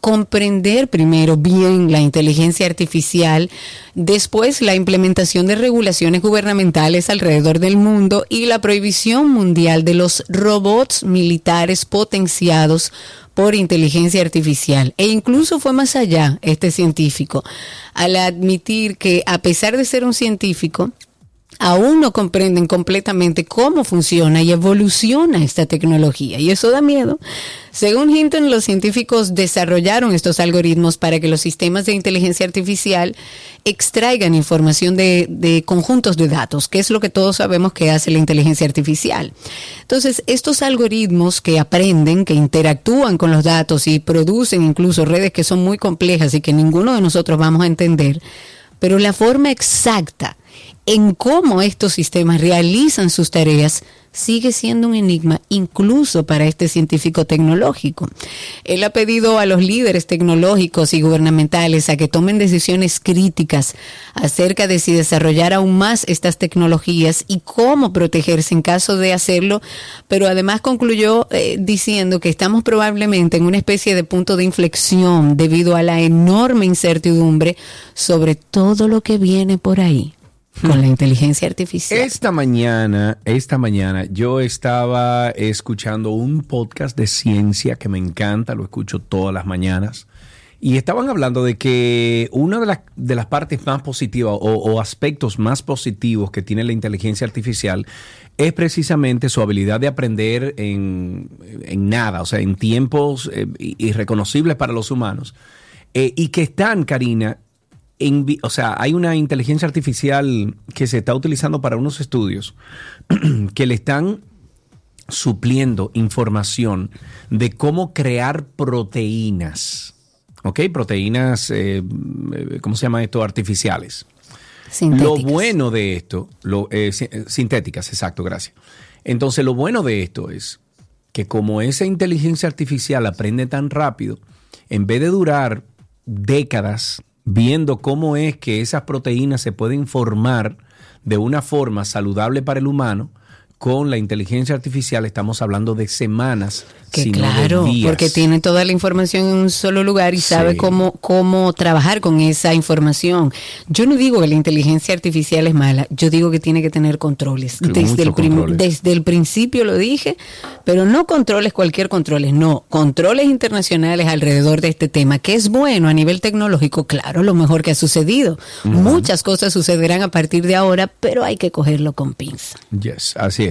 comprender primero bien la inteligencia artificial, después la implementación de regulaciones gubernamentales alrededor del mundo y la prohibición mundial de los robots militares potenciados por inteligencia artificial. E incluso fue más allá este científico al admitir que a pesar de ser un científico, aún no comprenden completamente cómo funciona y evoluciona esta tecnología. Y eso da miedo. Según Hinton, los científicos desarrollaron estos algoritmos para que los sistemas de inteligencia artificial extraigan información de, conjuntos de datos, que es lo que todos sabemos que hace la inteligencia artificial. Entonces, estos algoritmos que aprenden, que interactúan con los datos y producen incluso redes que son muy complejas y que ninguno de nosotros vamos a entender, pero la forma exacta en cómo estos sistemas realizan sus tareas sigue siendo un enigma incluso para este científico tecnológico. Él ha pedido a los líderes tecnológicos y gubernamentales a que tomen decisiones críticas acerca de si desarrollar aún más estas tecnologías y cómo protegerse en caso de hacerlo, pero además concluyó eh, diciendo que estamos probablemente en una especie de punto de inflexión debido a la enorme incertidumbre sobre todo lo que viene por ahí con la inteligencia artificial. Esta mañana, esta mañana, yo estaba escuchando un podcast de ciencia que me encanta, lo escucho todas las mañanas. Y estaban hablando de que una de las, de las partes más positivas o, aspectos más positivos que tiene la inteligencia artificial es precisamente su habilidad de aprender en, nada, o sea, en tiempos eh, irreconocibles para los humanos. Eh, y que están, Karina, o sea, hay una inteligencia artificial que se está utilizando para unos estudios que le están supliendo información de cómo crear proteínas. ¿Ok? Proteínas, eh, ¿cómo se llama esto? Artificiales. Lo bueno de esto, lo, eh, sintéticas, exacto, gracias. Entonces, lo bueno de esto es que como esa inteligencia artificial aprende tan rápido, en vez de durar décadas viendo cómo es que esas proteínas se pueden formar de una forma saludable para el humano, con la inteligencia artificial estamos hablando de semanas. Que claro, porque tiene toda la información en un solo lugar y sabe cómo, cómo trabajar con esa información. Yo no digo que la inteligencia artificial es mala, yo digo que tiene que tener controles. Desde el, desde el principio lo dije, pero no controles cualquier controles, no, controles internacionales alrededor de este tema, que es bueno a nivel tecnológico, claro, lo mejor que ha sucedido. Muchas cosas sucederán a partir de ahora, pero hay que cogerlo con pinza. Yes, así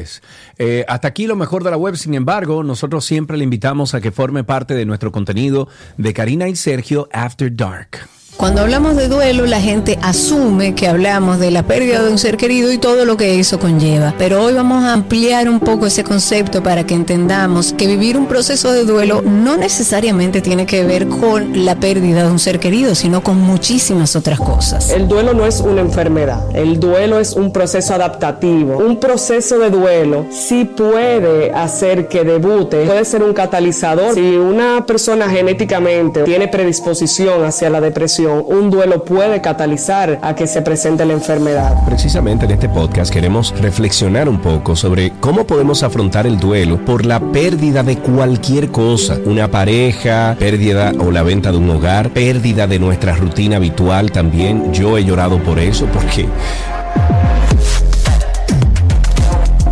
eh, hasta aquí lo mejor de la web, sin embargo, nosotros siempre le invitamos a que forme parte de nuestro contenido de Karina y Sergio After Dark. Cuando hablamos de duelo, la gente asume que hablamos de la pérdida de un ser querido y todo lo que eso conlleva. Pero hoy vamos a ampliar un poco ese concepto para que entendamos que vivir un proceso de duelo no necesariamente tiene que ver con la pérdida de un ser querido, sino con muchísimas otras cosas. El duelo no es una enfermedad, el duelo es un proceso adaptativo. Un proceso de duelo sí puede hacer que debute, puede ser un catalizador. Si una persona genéticamente tiene predisposición hacia la depresión, un duelo puede catalizar a que se presente la enfermedad. Precisamente en este podcast queremos reflexionar un poco sobre cómo podemos afrontar el duelo por la pérdida de cualquier cosa, una pareja, pérdida o la venta de un hogar, pérdida de nuestra rutina habitual también. Yo he llorado por eso porque...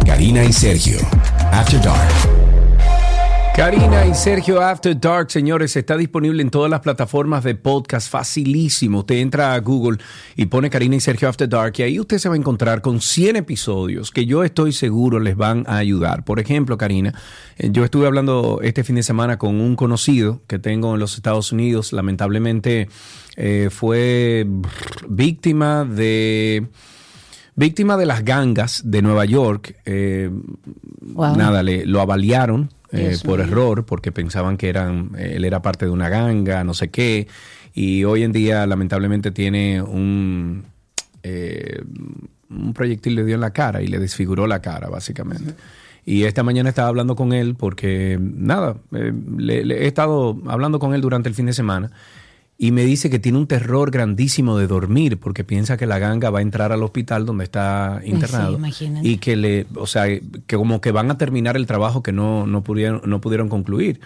Karina y Sergio, After Dark. Karina y Sergio After Dark, señores, está disponible en todas las plataformas de podcast, facilísimo. Usted entra a Google y pone Karina y Sergio After Dark y ahí usted se va a encontrar con 100 episodios que yo estoy seguro les van a ayudar. Por ejemplo, Karina, eh, yo estuve hablando este fin de semana con un conocido que tengo en los Estados Unidos, lamentablemente eh, fue víctima de víctima de las gangas de Nueva York. Eh, Nada, le, lo avaliaron eh, por error, porque pensaban que eran, él era parte de una ganga, no sé qué, y hoy en día lamentablemente tiene un, eh, un proyectil le dio en la cara y le desfiguró la cara, básicamente. Y esta mañana estaba hablando con él porque, nada, eh, le, he estado hablando con él durante el fin de semana y me dice que tiene un terror grandísimo de dormir porque piensa que la ganga va a entrar al hospital donde está internado y que le, o sea, que como que van a terminar el trabajo que no, no pudieron, no pudieron concluir.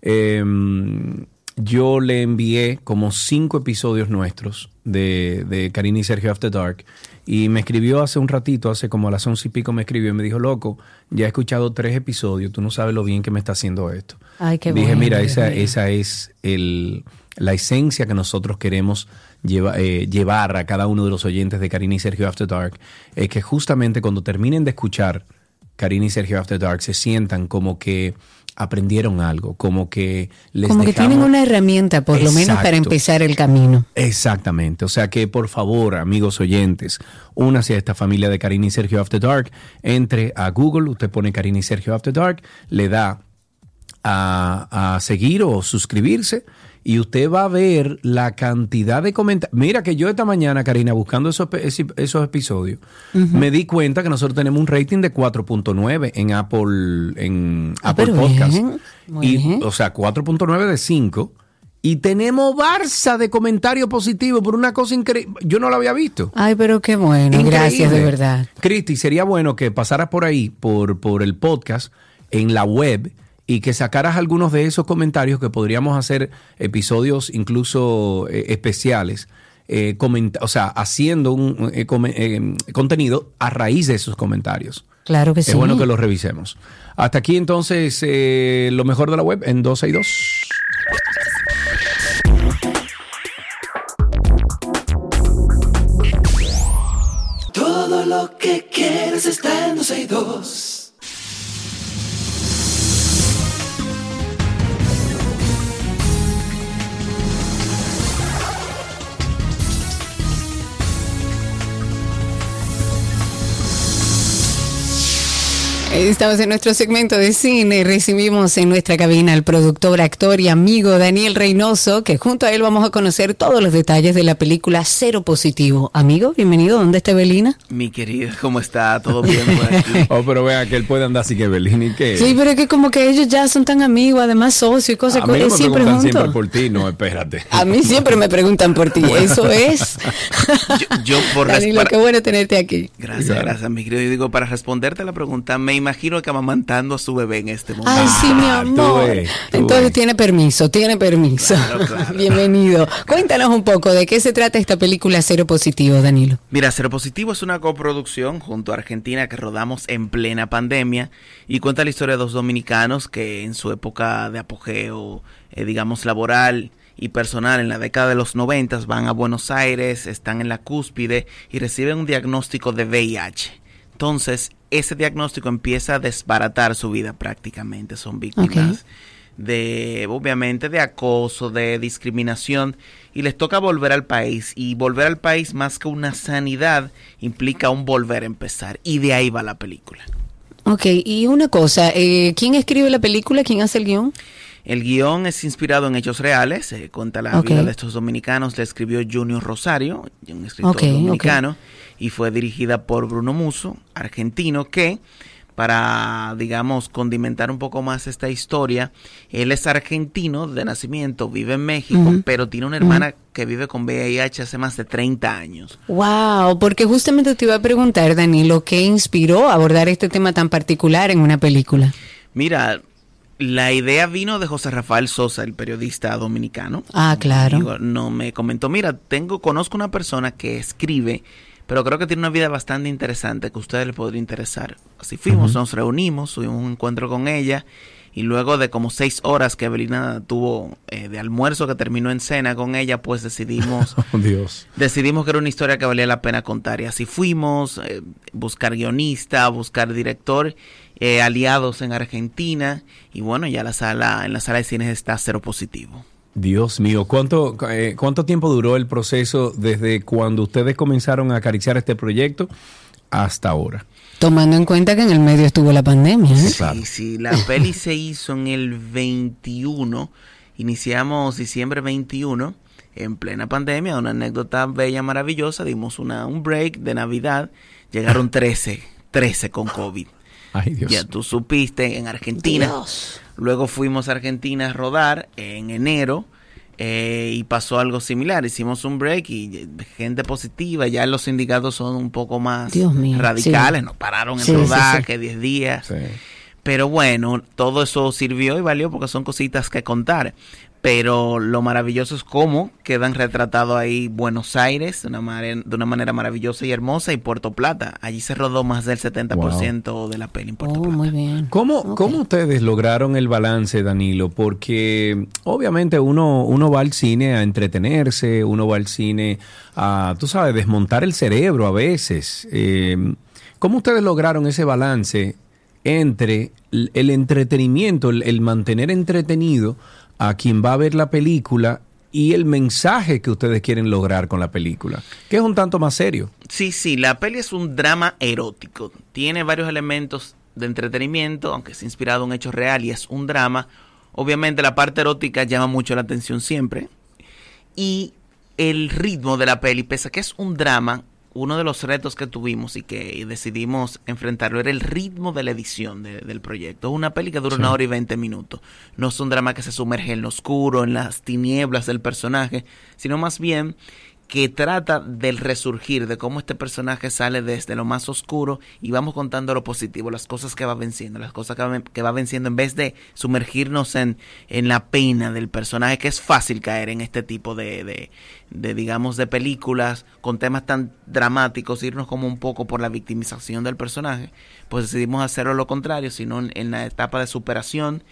Em, yo le envié como cinco episodios nuestros de, de Karina y Sergio After Dark y me escribió hace un ratito, hace como a las once y pico me escribió y me dijo, loco, ya he escuchado tres episodios, tú no sabes lo bien que me está haciendo esto. Ay, qué Dije, mira, esa, esa es el la esencia que nosotros queremos eh, llevar a cada uno de los oyentes de Karina y Sergio After Dark, es que justamente cuando terminen de escuchar Karina y Sergio After Dark se sientan como que aprendieron algo, como que les Como que tienen una herramienta, por lo menos, para empezar el camino. Exactamente. O sea que, por favor, amigos oyentes, únase a esta familia de Karina y Sergio After Dark. Entre a Google, usted pone Karina y Sergio After Dark, le da a, a seguir o suscribirse y usted va a ver la cantidad de comentarios. Mira que yo esta mañana, Karina, buscando esos, esos episodios, me di cuenta que nosotros tenemos un rating de 4.9 en Apple, en ah, Apple Podcast. y, o sea, 4.9 de 5. Y tenemos Barça de comentarios positivos por una cosa increíble. Yo no lo había visto. Ay, pero qué bueno. Gracias, de verdad. Cristi, sería bueno que pasaras por ahí, por, por el podcast, en la web y que sacaras algunos de esos comentarios que podríamos hacer episodios incluso eh, especiales. Eh, o sea, haciendo un eh, contenido a raíz de esos comentarios. Claro que sí. Es bueno que los revisemos. Hasta aquí entonces lo mejor de la web en 2 y 2. Todo lo que quieres está en 2 y 2. Estamos en nuestro segmento de cine. Recibimos en nuestra cabina al productor, actor y amigo Daniel Reynoso, que junto a él vamos a conocer todos los detalles de la película Cero Positivo. Amigo, bienvenido. ¿Dónde está Evelina? Mi querido, ¿cómo está? ¿Todo bien por aquí? oh, pero vea que él puede andar así que Evelina y qué. Sí, pero es que como que ellos ya son tan amigos, además socios y cosas. A mí no me siempre preguntan siempre por ti, no, espérate. A mí siempre me preguntan por ti, eso es. yo, por Danilo, qué bueno tenerte aquí. Gracias, gracias, mi querido. Yo digo, para responderte a la pregunta, me imagino que amamantando a su bebé en este momento. Ay, sí, mi ah, amor. Entonces tiene permiso, tiene permiso. Bienvenido. Cuéntanos un poco de qué se trata esta película Cero Positivo, Danilo. Mira, Cero Positivo es una coproducción junto a Argentina que rodamos en plena pandemia y cuenta la historia de dos dominicanos que en su época de apogeo, eh, digamos, laboral, y personal en la década de los 90 van a Buenos Aires, están en la cúspide y reciben un diagnóstico de VIH. Entonces, ese diagnóstico empieza a desbaratar su vida prácticamente. Son víctimas de, obviamente, de acoso, de discriminación, y les toca volver al país. Y volver al país, más que una sanidad, implica un volver a empezar. Y de ahí va la película. Ok, y una cosa, eh, ¿quién escribe la película? ¿Quién hace el guion? El guion es inspirado en hechos reales, eh, cuenta la vida de estos dominicanos, le escribió Junior Rosario, un escritor dominicano, y fue dirigida por Bruno Muso, argentino, que para, digamos, condimentar un poco más esta historia, él es argentino de nacimiento, vive en México, pero tiene una hermana que vive con VIH hace más de 30 años. Wow, porque justamente te iba a preguntar, Danilo, ¿qué inspiró a abordar este tema tan particular en una película? Mira, la idea vino de José Rafael Sosa, el periodista dominicano. Ah, claro. Digo, no me comentó, mira, tengo, conozco una persona que escribe, pero creo que tiene una vida bastante interesante que a ustedes les podría interesar. Así fuimos, nos reunimos, tuvimos un encuentro con ella y luego de como seis horas que Evelina tuvo eh, de almuerzo que terminó en cena con ella, pues decidimos Oh, Dios. decidimos que era una historia que valía la pena contar y así fuimos, eh, buscar guionista, buscar director, eh, aliados en Argentina y bueno, ya la sala, en la sala de cines está cero positivo. Dios mío, ¿cuánto, eh, ¿cuánto tiempo duró el proceso desde cuando ustedes comenzaron a acariciar este proyecto hasta ahora? Tomando en cuenta que en el medio estuvo la pandemia. ¿eh? Claro. Sí, sí, la peli se hizo en el 21, iniciamos diciembre 21, en plena pandemia, una anécdota bella, maravillosa, dimos una, un break de Navidad, llegaron 13, 13 con COVID. Ay, Dios. Ya tú supiste, en Argentina. Luego fuimos a Argentina a rodar en enero eh, y pasó algo similar. Hicimos un break y eh, gente positiva. Ya los sindicatos son un poco más Dios mío, radicales. sí. Nos pararon el Sí, sí, sí. rodaje 10 días. Sí. Pero bueno, todo eso sirvió y valió porque son cositas que contar. Pero lo maravilloso es cómo quedan retratados ahí Buenos Aires de una, mare- de una manera maravillosa y hermosa y Puerto Plata. Allí se rodó más del 70% de la peli en Puerto Oh, Plata. muy bien. ¿Cómo. ¿Cómo ustedes lograron el balance, Danilo? Porque obviamente uno, uno va al cine a entretenerse, uno va al cine a, tú sabes, desmontar el cerebro a veces. Eh, ¿Cómo ustedes lograron ese balance entre el, el entretenimiento, el, el mantener entretenido a quien va a ver la película y el mensaje que ustedes quieren lograr con la película? Que es un tanto más serio. Sí, sí, la peli es un drama erótico. Tiene varios elementos de entretenimiento, aunque es inspirado en un hecho real y es un drama. Obviamente la parte erótica llama mucho la atención siempre. Y el ritmo de la peli, pese a que es un drama, uno de los retos que tuvimos y que decidimos enfrentarlo era el ritmo de la edición de- del proyecto. Es una peli que dura una hora y veinte minutos. No es un drama que se sumerge en lo oscuro, en las tinieblas del personaje, sino más bien que trata del resurgir, de cómo este personaje sale desde lo más oscuro y vamos contando lo positivo, las cosas que va venciendo, las cosas que va, que va venciendo en vez de sumergirnos en, en la pena del personaje, que es fácil caer en este tipo de, de, de, digamos, de películas con temas tan dramáticos, irnos como un poco por la victimización del personaje, pues decidimos hacerlo lo contrario, sino en, en la etapa de superación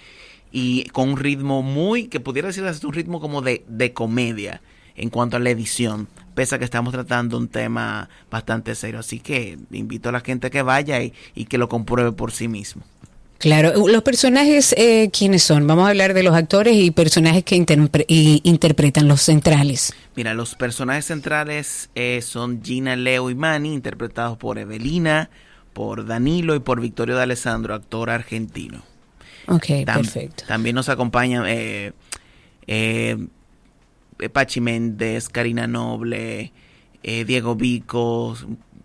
y con un ritmo muy, que pudiera decirse un ritmo como de, de comedia en cuanto a la edición, pese a que estamos tratando un tema bastante serio. Así que invito a la gente que vaya y, y que lo compruebe por sí mismo. Claro, los personajes, eh, ¿quiénes son? Vamos a hablar de los actores y personajes que interpre- y interpretan los centrales. Mira, los personajes centrales eh, son Gina, Leo y Manny, interpretados por Evelina, por Danilo y por Victorio de Alessandro, actor argentino. Ok, Tam- perfecto. También nos acompaña eh, eh, Pachi Méndez, Karina Noble, eh, Diego Vico,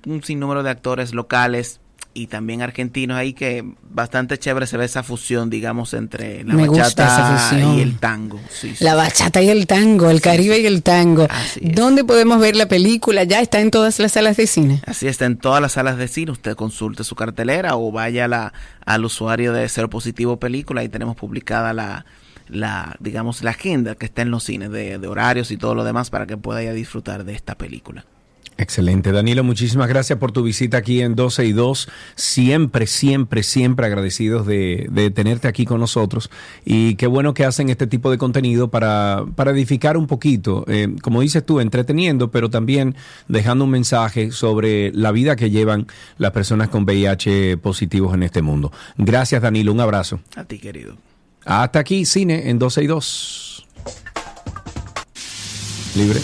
un sinnúmero de actores locales y también argentinos ahí que bastante chévere se ve esa fusión, digamos, entre la Me bachata y el tango. Sí, sí. La bachata y el tango, el Caribe y el tango. ¿Dónde podemos ver la película? ¿Ya está en todas las salas de cine? Así está en todas las salas de cine. Usted consulte su cartelera o vaya a la, al usuario de Cero Positivo Película y tenemos publicada la, la, digamos, la agenda que está en los cines de, de horarios y todo lo demás para que pueda disfrutar de esta película. Excelente. Danilo, muchísimas gracias por tu visita aquí en 12 y 2. Siempre, siempre, siempre agradecidos de, de tenerte aquí con nosotros. Y qué bueno que hacen este tipo de contenido para, para edificar un poquito, eh, como dices tú, entreteniendo, pero también dejando un mensaje sobre la vida que llevan las personas con VIH positivos en este mundo. Gracias, Danilo. Un abrazo. A ti, querido. Hasta aquí, cine en 12 y 2. Libre.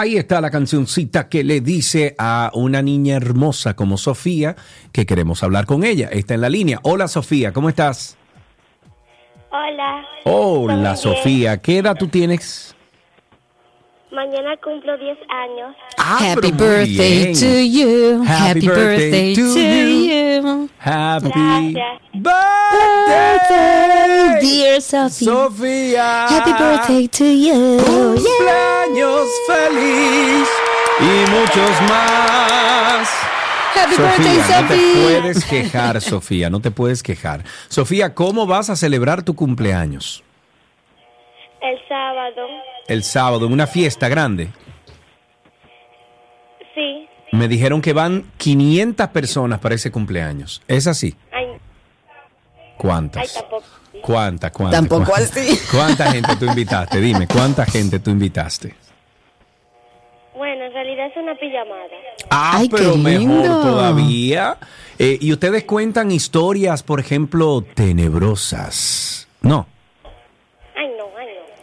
Ahí está la cancioncita que le dice a una niña hermosa como Sofía que queremos hablar con ella. Está en la línea. Hola Sofía, ¿cómo estás? Hola. Hola. Sofía, ¿qué edad tú tienes? Mañana cumplo 10 años. Ah, Happy birthday bien. to you. Happy Happy, birthday, birthday to to you. you. Happy Gracias. birthday, Dear Sophie. Sofía. Happy birthday to you. Cumpleaños feliz y muchos más. Happy birthday, Sofía, no te Sophie. puedes quejar, Sofía, no te puedes quejar. Sofía, ¿cómo vas a celebrar tu cumpleaños? El sábado. El sábado, en una fiesta grande. Sí. Me dijeron que van 500 personas para ese cumpleaños. ¿Es así? Ay, ay, ¿Cuántas? tampoco. ¿Cuántas? ¿Cuántas? Tampoco así. ¿Cuánta gente tú invitaste? Dime, ¿cuánta gente tú invitaste? Bueno, en realidad es una pijamada. Ah, Ay, qué pero mejor todavía. Eh, y ustedes cuentan historias, por ejemplo, tenebrosas. No.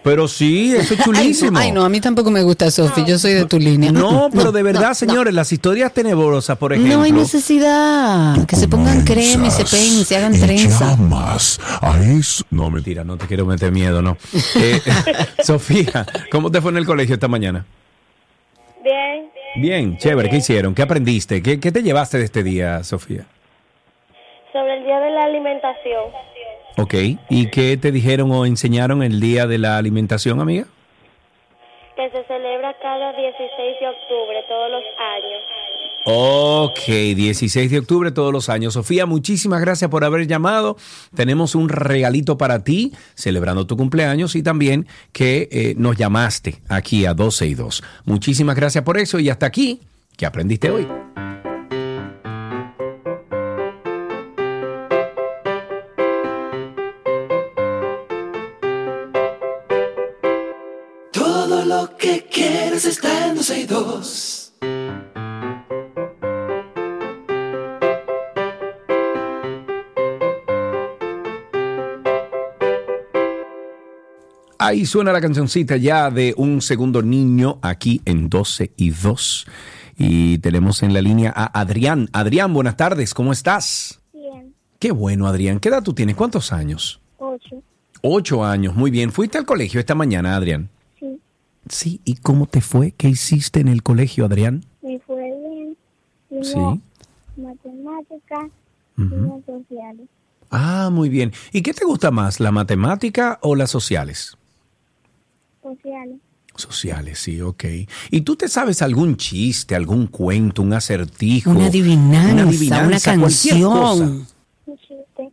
Pero sí, eso es chulísimo. Ay, no, a mí tampoco me gusta Sophie. Yo soy de tu línea. No, pero de verdad, no, señores, las historias tenebrosas, por ejemplo. No hay necesidad. Que se pongan crema y se peinen y se hagan trenza. llamas a eso. No, mentira, no te quiero meter miedo, no. Eh, Sofía, ¿cómo te fue en el colegio esta mañana? Bien. Bien, chévere. ¿Qué hicieron? ¿Qué aprendiste? ¿Qué, qué te llevaste de este día, Sofía? Sobre el día de la alimentación. Ok. ¿Y qué te dijeron o enseñaron el día de la alimentación, amiga? Que se celebra cada 16 de octubre todos los años. Ok, 16 de octubre todos los años. Sofía, muchísimas gracias por haber llamado. Tenemos un regalito para ti, celebrando tu cumpleaños y también que eh, nos llamaste aquí a 12 y 2. Muchísimas gracias por eso y hasta aquí, ¿qué aprendiste hoy? Está en 12 y 2. Ahí suena la cancioncita ya de un segundo niño aquí en 12 y 2. Y tenemos en la línea a Adrián. Adrián, buenas tardes, ¿cómo estás? Bien. Qué bueno, Adrián. ¿Qué edad tú tienes? ¿Cuántos años? 8. Ocho años, muy bien. ¿Fuiste al colegio esta mañana, Adrián? Sí. ¿y cómo te fue? ¿Qué hiciste en el colegio, Adrián? Me fue bien. Sí. matemáticas Ujú. sociales. Ah, muy bien. ¿Y qué te gusta más, la matemática o las sociales? Sociales. Sociales, sí, ok. ¿Y tú te sabes algún chiste, algún cuento, un acertijo? Una adivinanza, una, adivinanza, canción. Un chiste.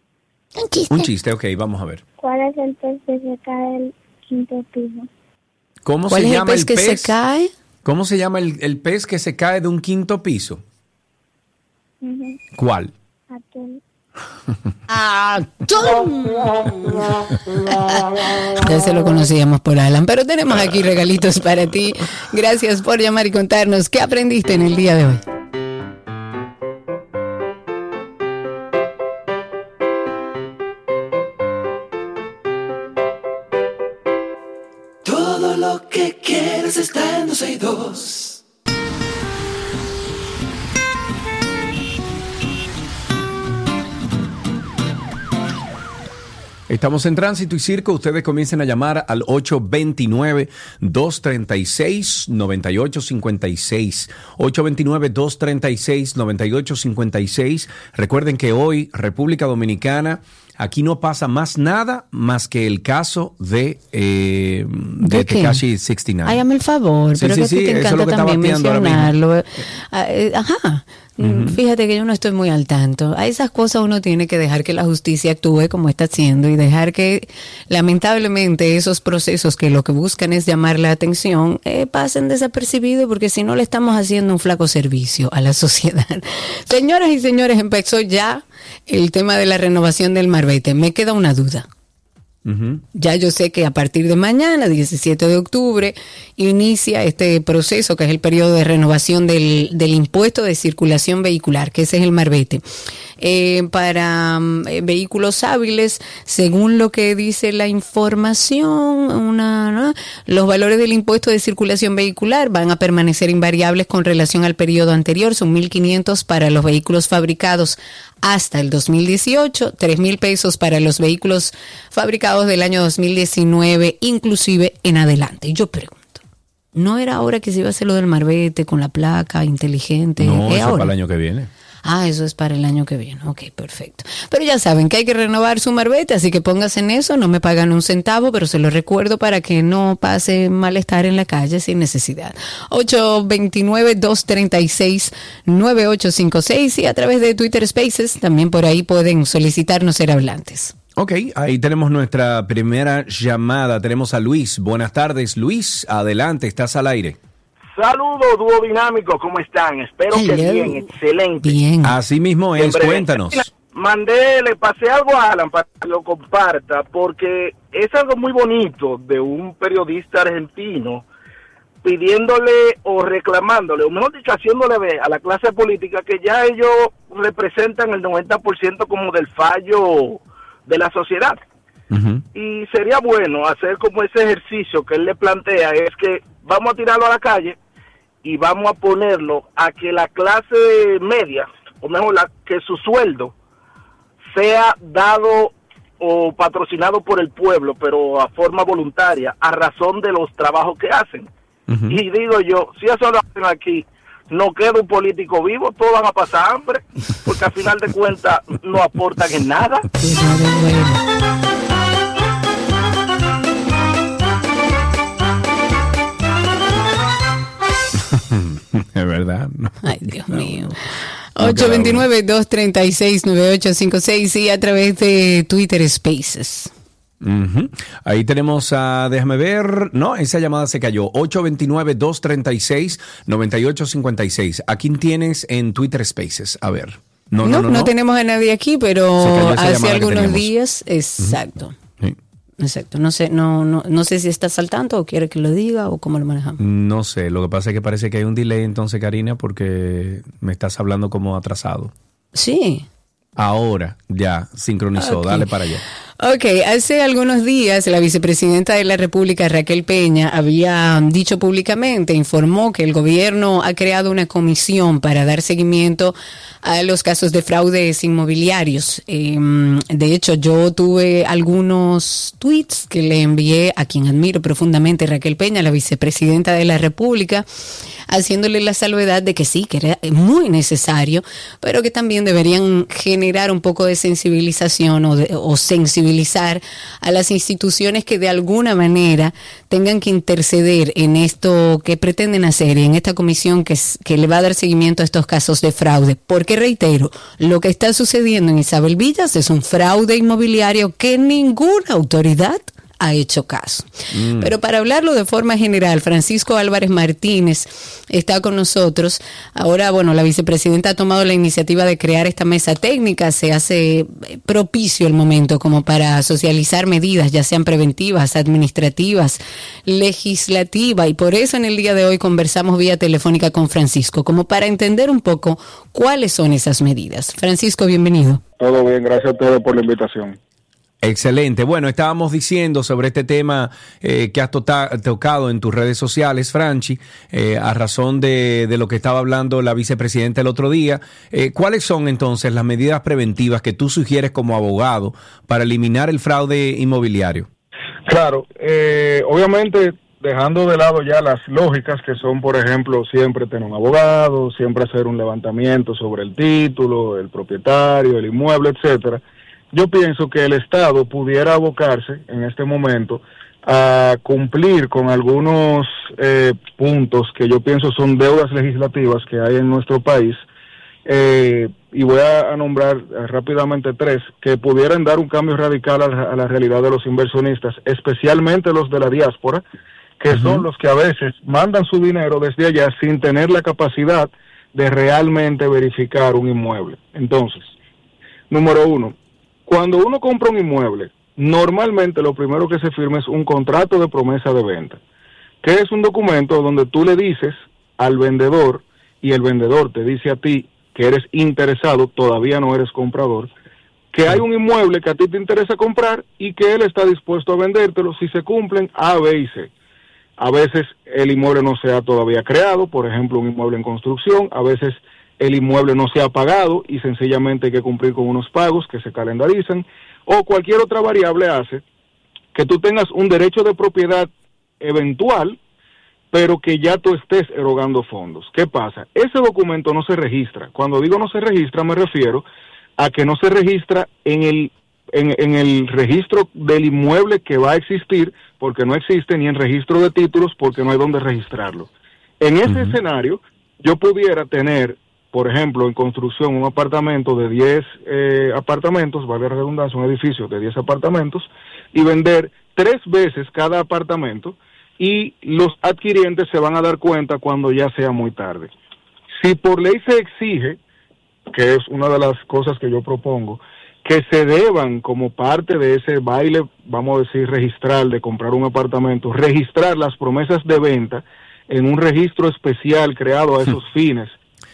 Un chiste. Un chiste, ok, vamos a ver. ¿Cuál es el pez que se cae del quinto piso? ¿Cómo ¿Cuál se es el llama pez el que pez? se cae? ¿Cómo se llama el, el pez que se cae de un quinto piso? ¿Cuál? Atún. Ya se lo conocíamos por Alan, pero tenemos aquí regalitos para ti. Gracias por llamar y contarnos qué aprendiste en el día de hoy. Estamos en tránsito y circo. Ustedes comiencen a llamar al 829-236-9856. 829-236-9856. Recuerden que hoy República Dominicana Aquí no pasa más nada más que el caso de, eh, de, ¿De? Tekashi 69. Ay, hazme el favor, Sí, pero sí, que a ti sí, te eso es encanta lo que está también mencionarlo. Ah, eh, Ajá. Mm, Fíjate que yo no estoy muy al tanto. A esas cosas uno tiene que dejar que la justicia actúe como está haciendo y dejar que, lamentablemente, esos procesos que lo que buscan es llamar la atención eh, pasen desapercibidos porque si no le estamos haciendo un flaco servicio a la sociedad. Señoras y señores, empezó ya el tema de la renovación del Marbete. Me queda una duda. Ya yo sé que a partir de mañana, 17 de octubre, inicia este proceso que es el periodo de renovación del, del impuesto de circulación vehicular, que ese es el marbete. Eh, para mm, eh, vehículos hábiles, según lo que dice la información, una, ¿no? los valores del impuesto de circulación vehicular van a permanecer invariables con relación al periodo anterior, son 1.500 para los vehículos fabricados hasta el 2018, 3 mil pesos para los vehículos fabricados del año 2019, inclusive en adelante. Y yo pregunto, ¿no era ahora que se iba a hacer lo del marbete con la placa inteligente? No, ¿Es eso es ahora? para el año que viene. Ah, eso es para el año que viene. Ok, perfecto. Pero ya saben que hay que renovar su marbete, así que pónganse en eso. No me pagan un centavo, pero se lo recuerdo para que no pase malestar en la calle sin necesidad. 829-236-9856 y a través de Twitter Spaces también por ahí pueden solicitarnos ser hablantes. Ok, ahí tenemos nuestra primera llamada. Tenemos a Luis. Buenas tardes, Luis. Adelante, estás al aire. Saludos, dúo dinámico, ¿cómo están? Espero que Hello. bien, excelente. Bien. Así mismo es, Siempre- cuéntanos. Mira, Mandé, le pasé algo a Alan para que lo comparta, porque es algo muy bonito de un periodista argentino pidiéndole o reclamándole, o mejor dicho, haciéndole ver a la clase política que ya ellos representan el 90% como del fallo de la sociedad. Y sería bueno hacer como ese ejercicio que él le plantea, es que vamos a tirarlo a la calle y vamos a ponerlo a que la clase media, o mejor, la, que su sueldo sea dado o patrocinado por el pueblo, pero a forma voluntaria, a razón de los trabajos que hacen. Y digo yo, si eso lo hacen aquí, no queda un político vivo, todos van a pasar hambre, porque al final de cuentas no aportan en nada. Verdad. no. Ay, Dios mío. 829-236-9856 y a través de Twitter Spaces. Ujú. Ahí tenemos a, déjame ver, no, esa llamada se cayó, 829-236-9856. ¿A quién tienes en Twitter Spaces? A ver. No, no, no. no. tenemos a nadie aquí, pero hace algunos días, exacto. Sí. Exacto, no sé, no, no, no sé si está saltando o quiere que lo diga o cómo lo manejamos. No sé, lo que pasa es que parece que hay un delay entonces, Karina, porque me estás hablando como atrasado. Sí. Ahora, ya, sincronizó, dale para allá. Ok, hace algunos días la vicepresidenta de la República, Raquel Peña, había dicho públicamente, informó que el gobierno ha creado una comisión para dar seguimiento a los casos de fraudes inmobiliarios. Eh, de hecho, yo tuve algunos tweets que le envié a quien admiro profundamente, Raquel Peña, la vicepresidenta de la República, haciéndole la salvedad de que sí, que era muy necesario, pero que también deberían generar un poco de sensibilización o, de- o sensibilizar a las instituciones que de alguna manera tengan que interceder en esto que pretenden hacer y en esta comisión que, que le va a dar seguimiento a estos casos de fraude. Porque reitero, lo que está sucediendo en Isabel Villas es un fraude inmobiliario que ninguna autoridad ha hecho caso. Pero para hablarlo de forma general, Francisco Álvarez Martínez está con nosotros. Ahora, bueno, la vicepresidenta ha tomado la iniciativa de crear esta mesa técnica. Se hace eh, propicio el momento como para socializar medidas, ya sean preventivas, administrativas, legislativas. Y por eso en el día de hoy conversamos vía telefónica con Francisco, como para entender un poco cuáles son esas medidas. Francisco, bienvenido. Todo bien, gracias a ustedes por la invitación. Excelente. Bueno, estábamos diciendo sobre este tema eh, que has tota- tocado en tus redes sociales, Franchi, eh, a razón de, de lo que estaba hablando la vicepresidenta el otro día. Eh, ¿Cuáles son entonces las medidas preventivas que tú sugieres como abogado para eliminar el fraude inmobiliario? Claro, obviamente dejando de lado ya las lógicas que son, por ejemplo, siempre tener un abogado, siempre hacer un levantamiento sobre el título, el propietario, el inmueble, etcétera. Yo pienso que el Estado pudiera abocarse en este momento a cumplir con algunos eh, puntos que yo pienso son deudas legislativas que hay en nuestro país. Eh, y voy a, a nombrar eh, rápidamente tres que pudieran dar un cambio radical a la realidad de los inversionistas, especialmente los de la diáspora, que son los que a veces mandan su dinero desde allá sin tener la capacidad de realmente verificar un inmueble. Entonces, número uno, cuando uno compra un inmueble, normalmente lo primero que se firma es un contrato de promesa de venta, que es un documento donde tú le dices al vendedor y el vendedor te dice a ti que eres interesado, todavía no eres comprador, que hay un inmueble que a ti te interesa comprar y que él está dispuesto a vendértelo si se cumplen A, B y C. A veces el inmueble no se ha todavía creado, por ejemplo, un inmueble en construcción, a veces el inmueble no se ha pagado y sencillamente hay que cumplir con unos pagos que se calendarizan, o cualquier otra variable hace que tú tengas un derecho de propiedad eventual, pero que ya tú estés erogando fondos. ¿Qué pasa? Ese documento no se registra. Cuando digo no se registra, me refiero a que no se registra en el, en, en el registro del inmueble que va a existir, porque no existe, ni en registro de títulos, porque no hay donde registrarlo. En ese escenario, yo pudiera tener, por ejemplo, en construcción un apartamento de 10 eh, apartamentos, vale la redundancia, un edificio de 10 apartamentos, y vender tres veces cada apartamento, y los adquirientes se van a dar cuenta cuando ya sea muy tarde. Si por ley se exige, que es una de las cosas que yo propongo, que se deban como parte de ese baile, vamos a decir, registral de comprar un apartamento, registrar las promesas de venta en un registro especial creado a esos fines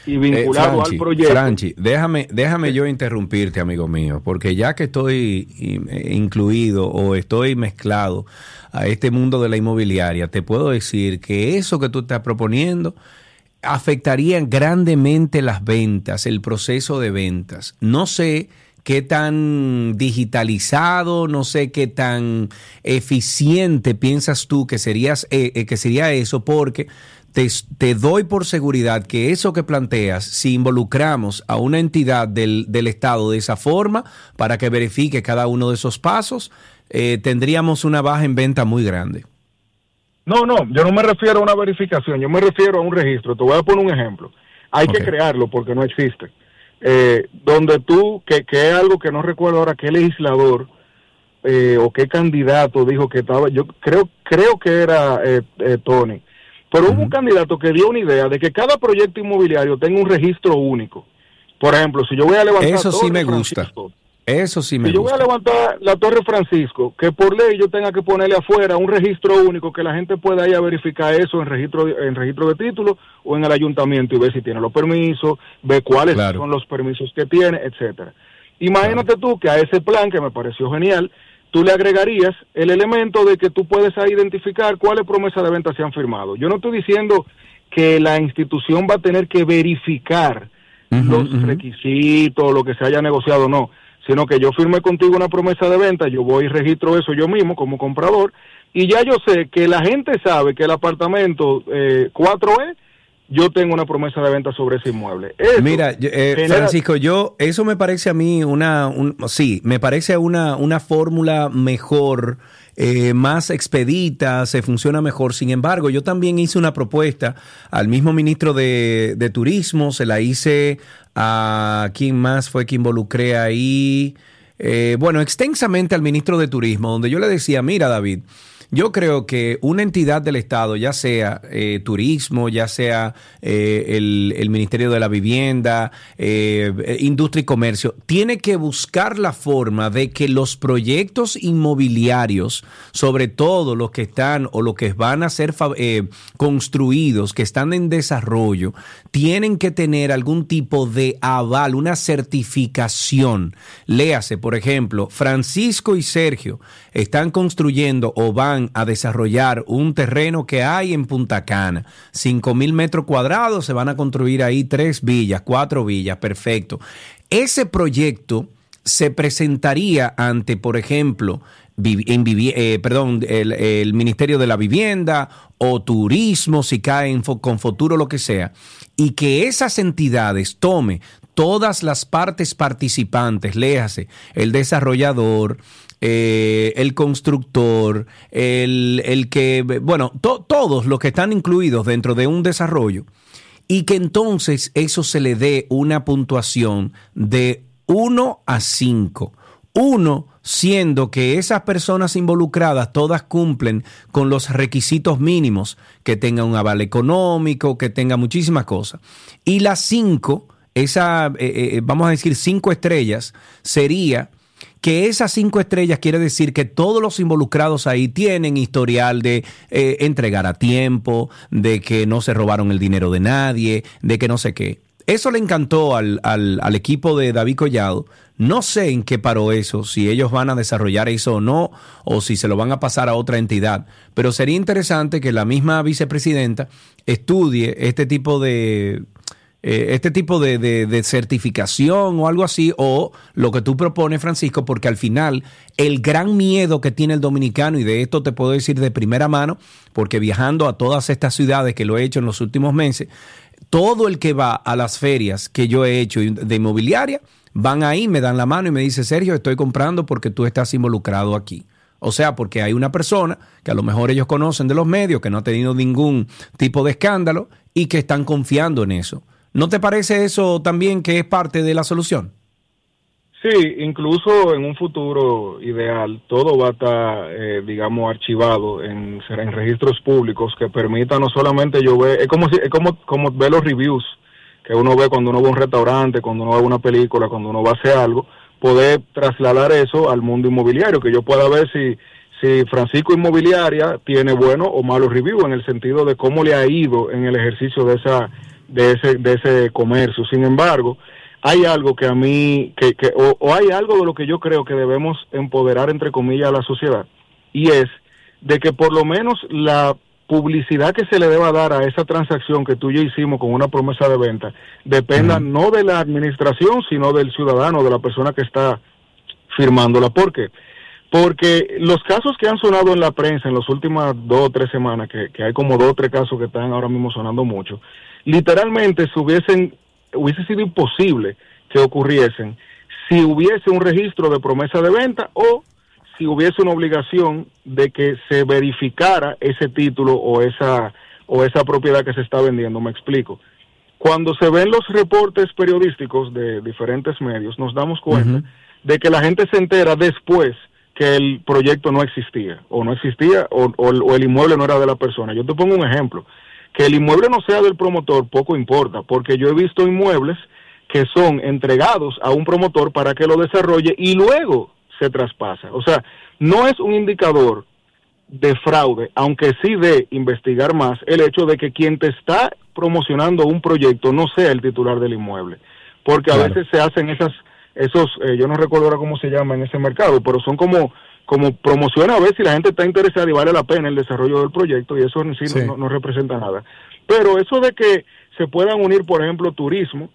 y vinculado Eh, Franchi, al proyecto. Franchi, déjame, déjame yo interrumpirte, amigo mío, porque ya que estoy eh, incluido o estoy mezclado a este mundo de la inmobiliaria, te puedo decir que eso que tú estás proponiendo afectaría grandemente las ventas, el proceso de ventas. No sé qué tan digitalizado, no sé qué tan eficiente piensas tú que serías eh, que sería eso, porque te, te doy por seguridad que eso que planteas, si involucramos a una entidad del, del Estado de esa forma para que verifique cada uno de esos pasos, eh, tendríamos una baja en venta muy grande. No, no, yo no me refiero a una verificación, yo me refiero a un registro. Te voy a poner un ejemplo. Hay que crearlo porque no existe. Eh, donde tú, que, que es algo que no recuerdo ahora, qué legislador eh, o qué candidato dijo que estaba, yo creo, creo que era eh, eh, Tony, pero hubo un candidato que dio una idea de que cada proyecto inmobiliario tenga un registro único. Por ejemplo, si yo voy a levantar Eso sí me gusta. Eso sí me si yo voy gusta. a levantar la Torre Francisco, que por ley yo tenga que ponerle afuera un registro único que la gente pueda ir a verificar eso en registro en registro de título o en el ayuntamiento y ver si tiene los permisos, ver cuáles Claro. son los permisos que tiene, etcétera. Imagínate tú que a ese plan que me pareció genial, tú le agregarías el elemento de que tú puedes identificar cuáles promesas de venta se han firmado. Yo no estoy diciendo que la institución va a tener que verificar los requisitos, lo que se haya negociado, no, sino que yo firme contigo una promesa de venta, yo voy y registro eso yo mismo como comprador, y ya yo sé que la gente sabe que el apartamento eh, 4E, yo tengo una promesa de venta sobre ese inmueble. Eso Mira, eh, genera- Francisco, yo eso me parece a mí una, un- sí, me parece una, una fórmula mejor, eh, más expedita, se funciona mejor. Sin embargo, yo también hice una propuesta al mismo ministro de, de Turismo, se la hice a quién más fue que involucré ahí, Eh, bueno, extensamente al ministro de Turismo, donde yo le decía, mira David, yo creo que una entidad del Estado, ya sea eh, turismo, ya sea eh, el, Ministerio de la Vivienda, eh, eh, Industria y Comercio, tiene que buscar la forma de que los proyectos inmobiliarios, sobre todo los que están o los que van a ser construidos, que están en desarrollo, tienen que tener algún tipo de aval, una certificación. Léase, por ejemplo, Francisco y Sergio están construyendo o van a desarrollar un terreno que hay en Punta Cana. Cinco mil metros cuadrados, se van a construir ahí tres villas, cuatro villas, perfecto. Ese proyecto se presentaría ante, por ejemplo, en eh, perdón, el, el Ministerio de la Vivienda o Turismo, si cae con futuro, lo que sea, y que esas entidades tome todas las partes participantes, léase, el desarrollador, eh, el constructor, el, el que, bueno, to- todos los que están incluidos dentro de un desarrollo, y que entonces eso se le dé una puntuación de 1 a 5. 1 siendo que esas personas involucradas todas cumplen con los requisitos mínimos, que tenga un aval económico, que tenga muchísimas cosas. Y la 5, esa, eh, eh, vamos a decir 5 estrellas, sería que esas cinco estrellas quiere decir que todos los involucrados ahí tienen historial de eh, entregar a tiempo, de que no se robaron el dinero de nadie, de que no sé qué. Eso le encantó al, al, al equipo de David Collado. No sé en qué paró eso, si ellos van a desarrollar eso o no, o si se lo van a pasar a otra entidad. Pero sería interesante que la misma vicepresidenta estudie este tipo de, eh, este tipo de, de- de certificación o algo así, o lo que tú propones, Francisco, porque al final el gran miedo que tiene el dominicano, y de esto te puedo decir de primera mano, porque viajando a todas estas ciudades que lo he hecho en los últimos meses, todo el que va a las ferias que yo he hecho de inmobiliaria, van ahí, me dan la mano y me dice, Sergio, estoy comprando porque tú estás involucrado aquí. O sea, porque hay una persona que a lo mejor ellos conocen de los medios, que no ha tenido ningún tipo de escándalo y que están confiando en eso. ¿No te parece eso también que es parte de la solución? Sí, incluso en un futuro ideal, todo va a estar, eh, digamos, archivado en, en registros públicos que permitan no solamente yo ver, es como, si, es como, como ver los reviews que uno ve cuando uno va a un restaurante, cuando uno va a una película, cuando uno va a hacer algo, poder trasladar eso al mundo inmobiliario, que yo pueda ver si, si Francisco Inmobiliaria tiene bueno o malo review en el sentido de cómo le ha ido en el ejercicio de esa de ese de ese comercio. Sin embargo, hay algo que a mí que, que o, o hay algo de lo que yo creo que debemos empoderar entre comillas a la sociedad y es de que por lo menos la publicidad que se le deba dar a esa transacción que tú y yo hicimos con una promesa de venta dependa no de la administración, sino del ciudadano, de la persona que está firmándola. ¿Por qué? Porque los casos que han sonado en la prensa en las últimas dos o tres semanas, que, que hay como dos o tres casos que están ahora mismo sonando mucho, literalmente se hubiesen, hubiese sido imposible que ocurriesen si hubiese un registro de promesa de venta o si hubiese una obligación de que se verificara ese título o esa o esa propiedad que se está vendiendo. Me explico. Cuando se ven los reportes periodísticos de diferentes medios, nos damos cuenta de que la gente se entera después que el proyecto no existía, o no existía, o, o- o el inmueble no era de la persona. Yo te pongo un ejemplo. Que el inmueble no sea del promotor, poco importa, porque yo he visto inmuebles que son entregados a un promotor para que lo desarrolle y luego se traspasa. O sea, no es un indicador de fraude, aunque sí de investigar más el hecho de que quien te está promocionando un proyecto no sea el titular del inmueble, porque a Claro. veces se hacen esas esos eh, yo no recuerdo ahora cómo se llama en ese mercado, pero son como como promociones a ver si la gente está interesada y vale la pena el desarrollo del proyecto y eso en sí, Sí. No, no representa nada. Pero eso de que se puedan unir, por ejemplo, turismo,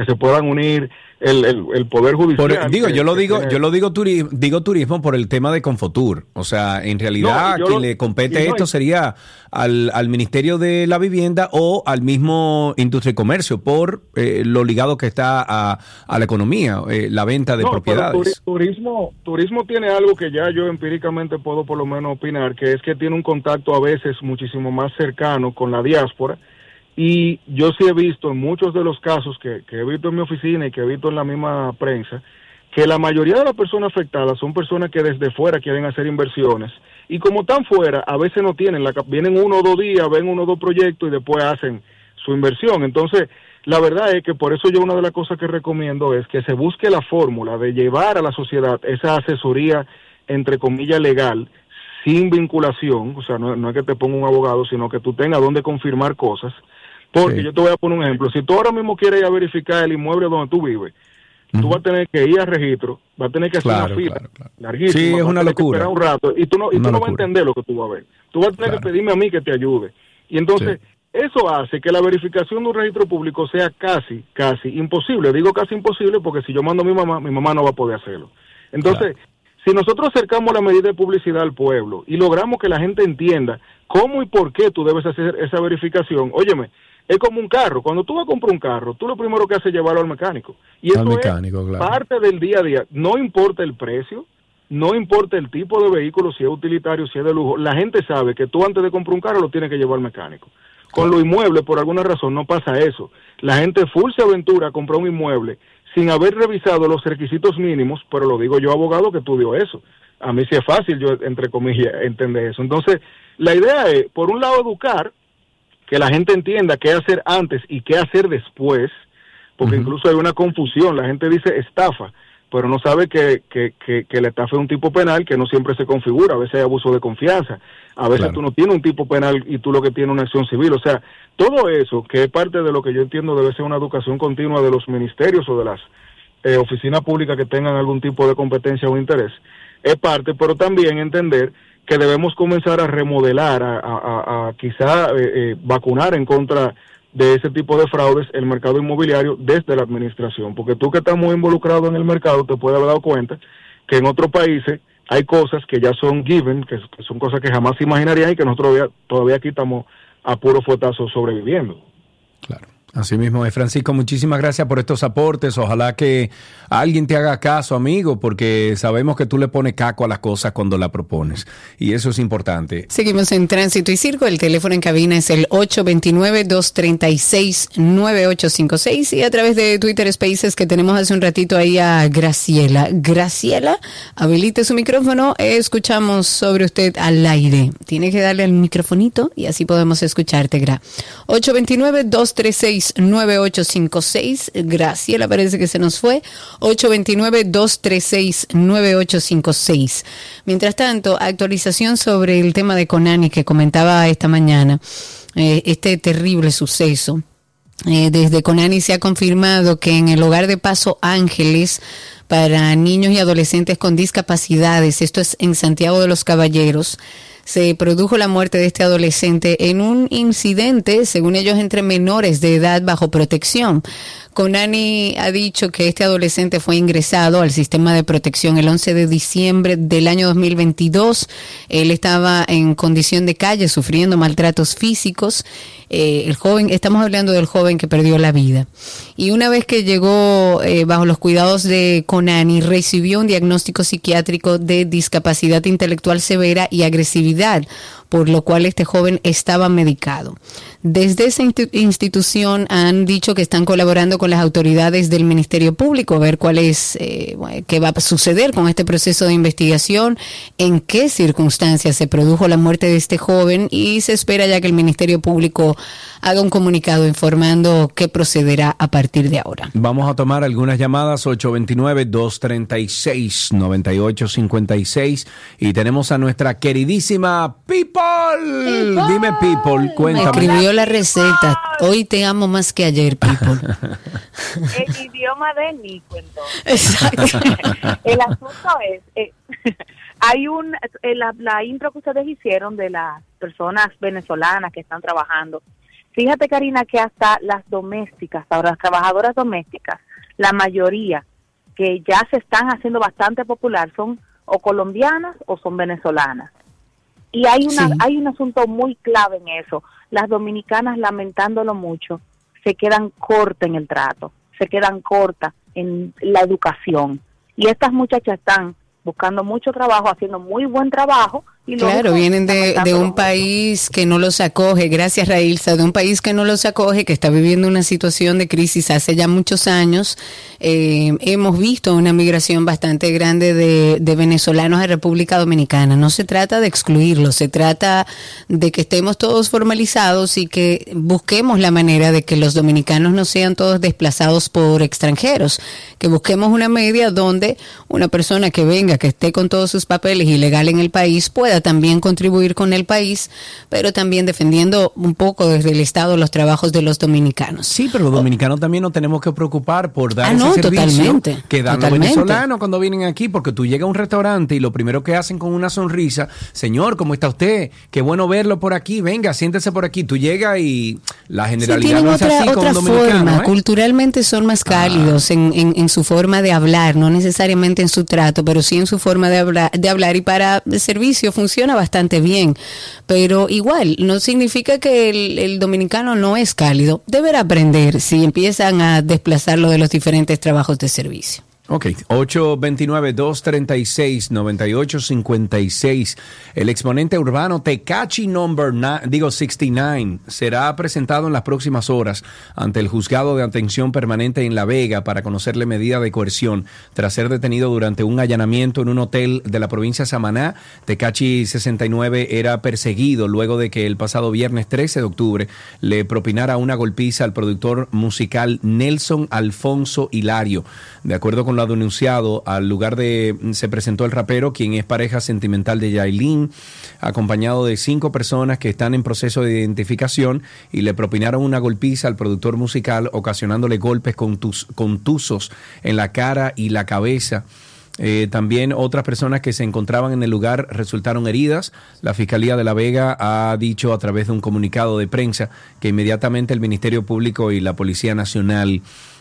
que se puedan unir el, el, el poder judicial. Por- digo, que- yo lo digo, tiene- yo lo digo, turi- digo turismo por el tema de Confotur. O sea, en realidad No, quien lo- le compete no, esto sería al, al Ministerio de la Vivienda o al mismo Industria y Comercio por eh, lo ligado que está a, a la economía, eh, la venta de No, pero propiedades. turi- turismo, turismo tiene algo que ya yo empíricamente puedo por lo menos opinar, que es que tiene un contacto a veces muchísimo más cercano con la diáspora. Y yo sí he visto en muchos de los casos que, que he visto en mi oficina y que he visto en la misma prensa, que la mayoría de las personas afectadas son personas que desde fuera quieren hacer inversiones. Y como están fuera, a veces no tienen, la, vienen uno o dos días, ven uno o dos proyectos y después hacen su inversión. Entonces, la verdad es que por eso yo una de las cosas que recomiendo es que se busque la fórmula de llevar a la sociedad esa asesoría, entre comillas, legal, sin vinculación, o sea, no, no es que te ponga un abogado, sino que tú tengas donde confirmar cosas. Porque Sí. yo te voy a poner un ejemplo. Si tú ahora mismo quieres ir a verificar el inmueble donde tú vives, tú vas a tener que ir al registro, vas a tener que hacer Claro, una fila claro, claro. larguísima, Sí, es una locura. esperar un rato y tú no, y tú no vas a entender lo que tú vas a ver. Tú vas a tener que pedirme a mí que te ayude. Y entonces, eso hace que la verificación de un registro público sea casi, casi imposible. Digo casi imposible porque si yo mando a mi mamá, mi mamá no va a poder hacerlo. Entonces, Si nosotros acercamos la medida de publicidad al pueblo y logramos que la gente entienda cómo y por qué tú debes hacer esa verificación, óyeme, es como un carro. Cuando tú vas a comprar un carro, tú lo primero que haces es llevarlo al mecánico. Y Al eso mecánico, es claro. parte del día a día. No importa el precio, no importa el tipo de vehículo, si es utilitario, si es de lujo. La gente sabe que tú antes de comprar un carro lo tienes que llevar al mecánico. Con los inmuebles, por alguna razón, no pasa eso. La gente full se aventura a comprar un inmueble sin haber revisado los requisitos mínimos, pero lo digo yo, abogado, que estudio eso. A mí sí es fácil, yo, entre comillas, entender eso. Entonces, la idea es, por un lado, educar, que la gente entienda qué hacer antes y qué hacer después, porque incluso hay una confusión, la gente dice estafa, pero no sabe que, que, que, que la estafa es un tipo penal que no siempre se configura, a veces hay abuso de confianza, a veces Claro. tú no tienes un tipo penal y tú lo que tienes es una acción civil, o sea, todo eso, que es parte de lo que yo entiendo debe ser una educación continua de los ministerios o de las eh, oficinas públicas que tengan algún tipo de competencia o interés, es parte, pero también entender que debemos comenzar a remodelar, a, a- quizá eh, eh, vacunar en contra de ese tipo de fraudes el mercado inmobiliario desde la administración, porque tú que estás muy involucrado en el mercado te puedes haber dado cuenta que en otros países hay cosas que ya son given, que, son cosas que jamás imaginarían y que nosotros todavía, todavía aquí estamos a puro fuetazo sobreviviendo. Así mismo es, Francisco. Muchísimas gracias por estos aportes. Ojalá que alguien te haga caso, amigo, porque sabemos que tú le pones caco a las cosas cuando la propones. Y eso es importante. Seguimos en Tránsito y Circo. El teléfono en cabina es el 829-236-9856 y a través de Twitter Spaces que tenemos hace un ratito ahí a Graciela. Graciela, habilite su micrófono. Escuchamos sobre usted al aire. Tiene que darle al microfonito y así podemos escucharte, Gra. 829-236-9856. Graciela parece que se nos fue. 829-236-9856. Mientras tanto, actualización sobre el tema de Conani que comentaba esta mañana, eh, este terrible suceso. Eh, desde Conani se ha confirmado que en el hogar de Paso Ángeles para niños y adolescentes con discapacidades, esto es en Santiago de los Caballeros, se produjo la muerte de este adolescente en un incidente, según ellos, entre menores de edad bajo protección. Conani ha dicho que este adolescente fue ingresado al sistema de protección el 11 de diciembre del año 2022. Él estaba en condición de calle, sufriendo maltratos físicos. Eh, el joven, estamos hablando del joven que perdió la vida. Y una vez que llegó eh, bajo los cuidados de Conani, recibió un diagnóstico psiquiátrico de discapacidad intelectual severa y agresividad, por lo cual este joven estaba medicado. Desde esa insti- institución han dicho que están colaborando con las autoridades del Ministerio Público a ver cuál es, eh, qué va a suceder con este proceso de investigación, en qué circunstancias se produjo la muerte de este joven y se espera ya que el Ministerio Público haga un comunicado informando qué procederá a partir de ahora. Vamos a tomar algunas llamadas 829-236-9856 y tenemos a nuestra queridísima People. Dime People, Me cuéntame. La receta. Hoy te amo más que ayer, People. el idioma de Nico, entonces. Exacto. El asunto es, eh, hay un, eh, la, la intro que ustedes hicieron de las personas venezolanas que están trabajando. Fíjate, Karina, que hasta las domésticas, ahora las trabajadoras domésticas, la mayoría que ya se están haciendo bastante popular son o colombianas o son venezolanas. Y hay una Sí. hay un asunto muy clave en eso. Las dominicanas, lamentándolo mucho, se quedan cortas en el trato, se quedan cortas en la educación. Y estas muchachas están buscando mucho trabajo, haciendo muy buen trabajo. Y Claro, vienen de, de un país que no los acoge, gracias Railsa, de un país que no los acoge, que está viviendo una situación de crisis hace ya muchos años. Eh, hemos visto una migración bastante grande de, de venezolanos a República Dominicana. No se trata de excluirlos, se trata de que estemos todos formalizados y que busquemos la manera de que los dominicanos no sean todos desplazados por extranjeros, que busquemos una media donde una persona que venga, que esté con todos sus papeles ilegal en el país, pueda también contribuir con el país, pero también defendiendo un poco desde el Estado los trabajos de los dominicanos. Sí, pero los dominicanos también nos tenemos que preocupar por dar Ah, no, ese servicio totalmente, que dan los totalmente. venezolanos cuando vienen aquí, porque tú llegas a un restaurante y lo primero que hacen con una sonrisa, señor, ¿cómo está usted? Qué bueno verlo por aquí, venga, siéntese por aquí. Tú llegas y la Sí, generalidad tienen no es otra, así con otra forma. ¿eh? Culturalmente son más cálidos en, en- en su forma de hablar, no necesariamente en su trato, pero sí en su forma de hablar, y para servicio funciona bastante bien. Pero igual, no significa que el dominicano no es cálido. Deberá aprender si empiezan a desplazarlo de los diferentes trabajos de servicio. Ok, 829-236-9856. El exponente urbano Tecachi Number, na- digo 69, será presentado en las próximas horas ante el juzgado de atención permanente en La Vega para conocerle medida de coerción tras ser detenido durante un allanamiento en un hotel de la provincia de Samaná. Tecachi 69 era perseguido luego de que el pasado viernes 13 de octubre le propinara una golpiza al productor musical Nelson Alfonso Hilario. De acuerdo con denunciado, al lugar de se presentó el rapero, quien es pareja sentimental de Yailin, acompañado de cinco personas que están en proceso de identificación y le propinaron una golpiza al productor musical, ocasionándole golpes contus- contusos en la cara y la cabeza. Eh, también otras personas que se encontraban en el lugar resultaron heridas. La Fiscalía de La Vega ha dicho a través de un comunicado de prensa que inmediatamente el Ministerio Público y la Policía Nacional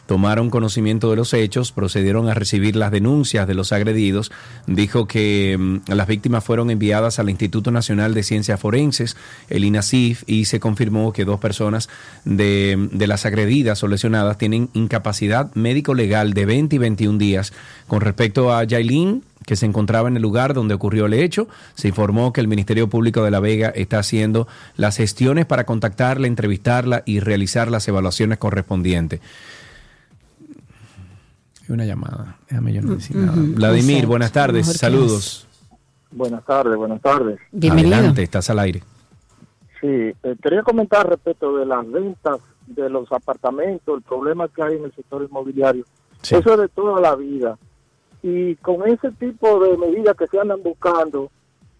tomaron conocimiento de los hechos, procedieron a recibir las denuncias de los agredidos. Dijo que mm, las víctimas fueron enviadas al Instituto Nacional de Ciencias Forenses, el INACIF, y se confirmó que dos personas de, de las agredidas o lesionadas tienen incapacidad médico-legal de 20 y 21 días. Con respecto a Yailin, que se encontraba en el lugar donde ocurrió el hecho. Se informó que el Ministerio Público de La Vega está haciendo las gestiones para contactarla, entrevistarla y realizar las evaluaciones correspondientes. Una llamada. Déjame yo no decir nada. Ujú, Vladimir, exacto. buenas tardes. Mejor Saludos. Buenas tardes, buenas tardes. Adelante, estás al aire. Sí, eh, quería comentar respecto de las ventas de los apartamentos, el problema que hay en el sector inmobiliario. Eso es de toda la vida. Y con ese tipo de medidas que se andan buscando,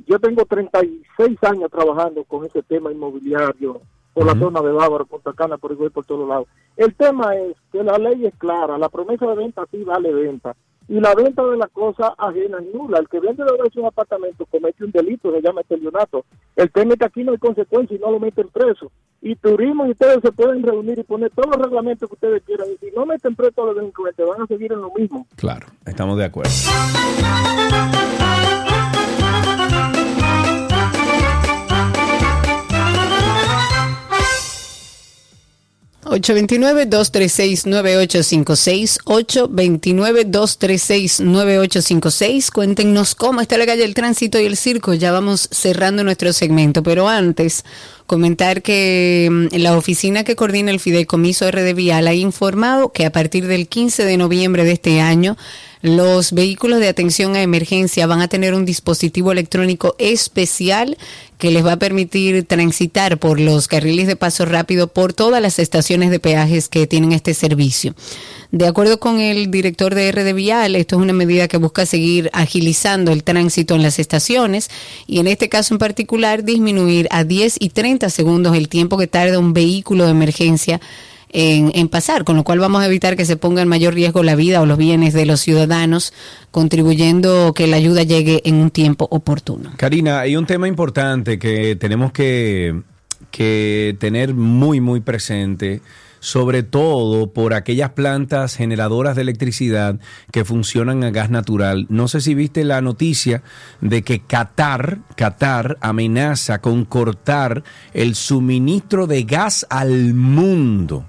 yo tengo 36 años trabajando con ese tema inmobiliario por la zona de Bávaro, Punta Cana, por igual por todos lados. El tema es que la ley es clara, la promesa de venta sí vale venta. Y la venta de la cosa ajena es nula. El que vende de un apartamento comete un delito, se llama estelionato. El tema es que aquí no hay consecuencia y no lo meten preso. Y turismo y ustedes se pueden reunir y poner todos los reglamentos que ustedes quieran. Y si no meten preso a los delincuentes, van a seguir en lo mismo. Claro, estamos de acuerdo. 829-236-9856, 829-236-9856. Cuéntenos cómo está la calle el tránsito y el circo. Ya vamos cerrando nuestro segmento, pero antes comentar que mm, la oficina que coordina el Fideicomiso RD Vial ha informado que a partir del 15 de noviembre de este año los vehículos de atención a emergencia van a tener un dispositivo electrónico especial que les va a permitir transitar por los carriles de paso rápido por todas las estaciones de peajes que tienen este servicio. De acuerdo con el director de RD Vial, esto es una medida que busca seguir agilizando el tránsito en las estaciones y en este caso en particular disminuir a 10 y 30 segundos el tiempo que tarda un vehículo de emergencia en, pasar, con lo cual vamos a evitar que se ponga en mayor riesgo la vida o los bienes de los ciudadanos, contribuyendo que la ayuda llegue en un tiempo oportuno. Karina, hay un tema importante que tenemos que, que tener muy, muy presente sobre todo por aquellas plantas generadoras de electricidad que funcionan a gas natural. No sé si viste la noticia de que Qatar, Qatar amenaza con cortar el suministro de gas al mundo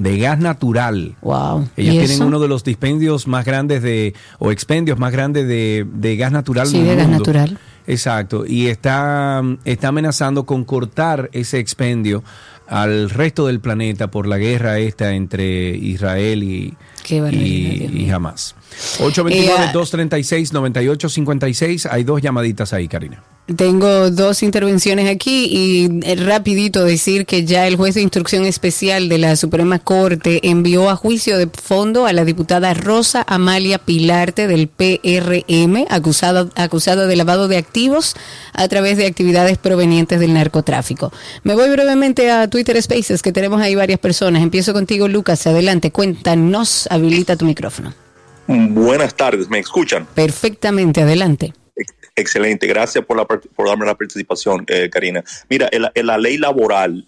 de gas natural. Wow. Ellos ¿Y tienen eso? uno de los dispendios más grandes de, o expendios más grandes de, de gas natural Sí, del de gas mundo. natural. Exacto. Y está, está amenazando con cortar ese expendio al resto del planeta por la guerra esta entre Israel y, Qué y, y jamás. Eh, 829-236-9856. Hay dos llamaditas ahí, Karina. Tengo dos intervenciones aquí y eh, rapidito decir que ya el juez de instrucción especial de la Suprema Corte envió a juicio de fondo a la diputada Rosa Amalia Pilarte del PRM, acusada, acusada de lavado de activos a través de actividades provenientes del narcotráfico. Me voy brevemente a Twitter Spaces, que tenemos ahí varias personas. Empiezo contigo, Lucas. Adelante, cuéntanos, habilita tu micrófono. Buenas tardes, ¿me escuchan? Perfectamente, adelante. Excelente, gracias por, la, por darme la participación, eh, Karina. Mira, en la, en la ley laboral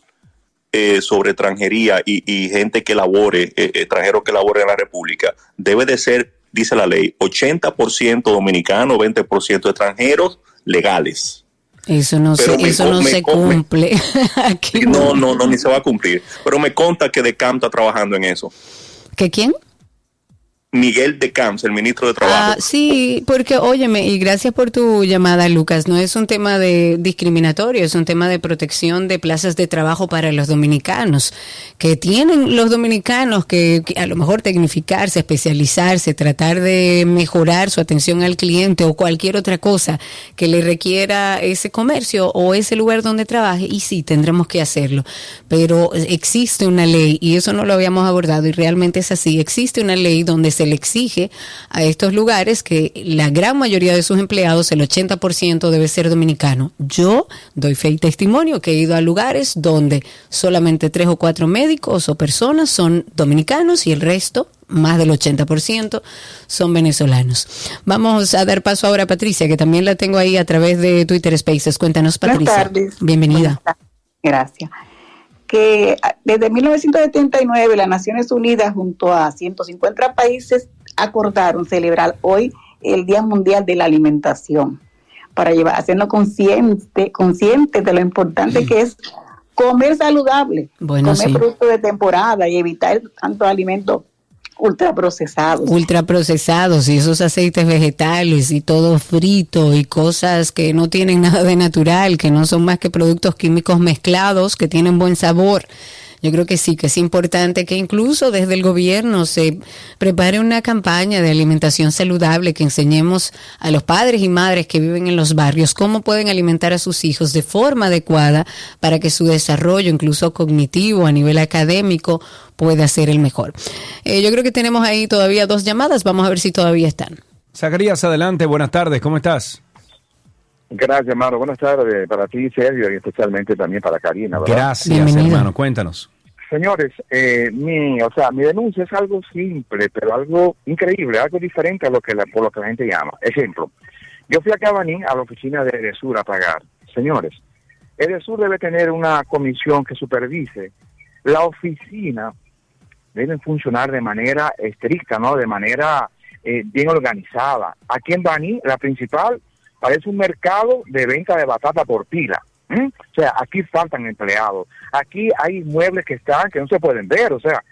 eh, sobre extranjería y, y gente que labore, eh, extranjeros que labore en la República, debe de ser, dice la ley, 80% dominicano, 20% extranjeros legales. Eso no Pero se, me eso no me se me- cumple. Aquí No, no, no, ni se va a cumplir. Pero me conta que De Camp está trabajando en eso. ¿Que quién? Miguel De Camps, el ministro de Trabajo. Ah, sí, porque óyeme, y gracias por tu llamada, Lucas. No es un tema de discriminatorio, es un tema de protección de plazas de trabajo para los dominicanos, que tienen los dominicanos que, que a lo mejor tecnificarse, especializarse, tratar de mejorar su atención al cliente o cualquier otra cosa que le requiera ese comercio o ese lugar donde trabaje, y sí, tendremos que hacerlo. Pero existe una ley, y eso no lo habíamos abordado, y realmente es así, existe una ley donde se le exige a estos lugares que la gran mayoría de sus empleados, el 80% debe ser dominicano. Yo doy fe y testimonio que he ido a lugares donde solamente tres o cuatro médicos o personas son dominicanos y el resto, más del 80%, son venezolanos. Vamos a dar paso ahora a Patricia, que también la tengo ahí a través de Twitter Spaces. Cuéntanos, Buenas Patricia. tardes. Bienvenida. Gracias. Que ah, desde 1979 las Naciones Unidas junto a 150 países acordaron celebrar hoy el Día Mundial de la Alimentación para llevar, hacernos consciente, conscientes de lo importante que es comer saludable, Bueno, comer sí. productos de temporada y evitar tantos alimentos ultraprocesados. ultraprocesados y esos aceites vegetales y todo frito y cosas que no tienen nada de natural, que no son más que productos químicos mezclados, que tienen buen sabor. Yo creo que sí, que es importante que incluso desde el gobierno se prepare una campaña de alimentación saludable, que enseñemos a los padres y madres que viven en los barrios cómo pueden alimentar a sus hijos de forma adecuada para que su desarrollo, incluso cognitivo, a nivel académico, pueda ser el mejor. Eh, yo creo que tenemos ahí todavía dos llamadas, vamos a ver si todavía están. Zacarías, adelante, buenas tardes, ¿cómo estás? Gracias, hermano. Buenas tardes para ti, Sergio, y especialmente también para Karina. ¿verdad? Gracias, hermano, cuéntanos. Señores, eh, mi, o sea, mi denuncia es algo simple, pero algo increíble, algo diferente a lo que la, por lo que la gente llama. Ejemplo, yo fui a Cabaní a la oficina de Edesur a pagar. Señores, Edesur debe tener una comisión que supervise. La oficina debe funcionar de manera estricta, ¿no? De manera eh, bien organizada. Aquí en Baní, la principal parece un mercado de venta de batata por pila. O sea, aquí faltan empleados. Aquí hay muebles que están que no se pueden ver. O sea,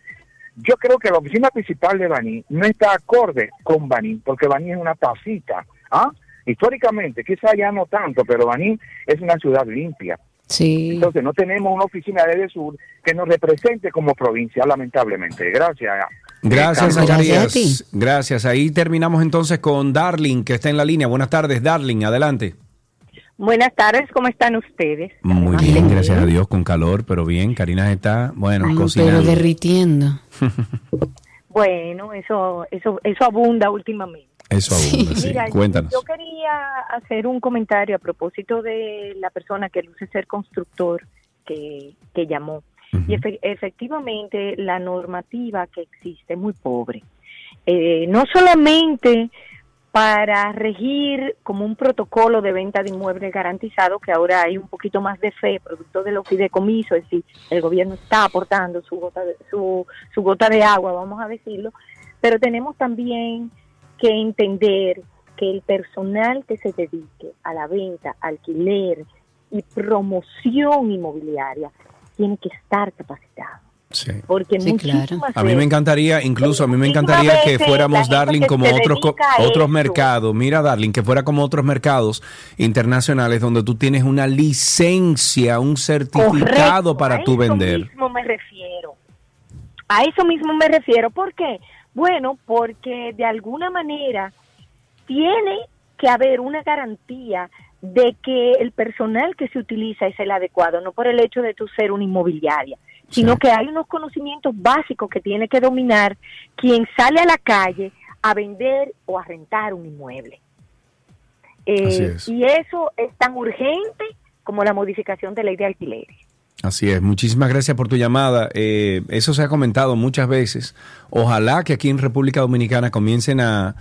yo creo que la oficina principal de Baní no está acorde con Baní, porque Baní es una tacita. ¿ah? Históricamente, quizá ya no tanto, pero Baní es una ciudad limpia. Sí. Entonces no tenemos una oficina de sur que nos represente como provincia, lamentablemente. Gracias. Gracias. Zacarías. Gracias. Ahí terminamos entonces con Darling, que está en la línea. Buenas tardes, Darling, adelante. Buenas tardes, ¿cómo están ustedes? Muy bien, gracias a Dios, con calor, pero bien. Karina está, bueno, Ay, pero derritiendo. Bueno, eso, eso, eso abunda últimamente. Eso abunda, sí. Mira, Cuéntanos. yo quería hacer un comentario a propósito de la persona que luce ser constructor que, que llamó. Y efe- efectivamente la normativa que existe es muy pobre. Eh, no solamente para regir como un protocolo de venta de inmuebles garantizado, que ahora hay un poquito más de fe, producto de los fideicomisos, es decir, el gobierno está aportando su gota de, su, su gota de agua, vamos a decirlo, pero tenemos también que entender que el personal que se dedique a la venta, alquiler y promoción inmobiliaria tiene que estar capacitado. Sí. Porque Sí, A mí me encantaría, incluso a mí me encantaría que fuéramos, Darling, como otros, a otros eso- mercados. Mira, Darling, que fuera como otros mercados internacionales donde tú tienes una licencia, un certificado Correcto, para a tú eso vender. mismo me refiero. A eso mismo me refiero. ¿Por qué? Bueno, porque de alguna manera tiene que haber una garantía de que el personal que se utiliza es el adecuado, no por el hecho de tu ser una inmobiliaria, sino que hay unos conocimientos básicos que tiene que dominar quien sale a la calle a vender o a rentar un inmueble. Eh, es. Y eso es tan urgente como la modificación de ley de alquileres. Así es, muchísimas gracias por tu llamada. Eh, eso se ha comentado muchas veces. Ojalá que aquí en República Dominicana comiencen a,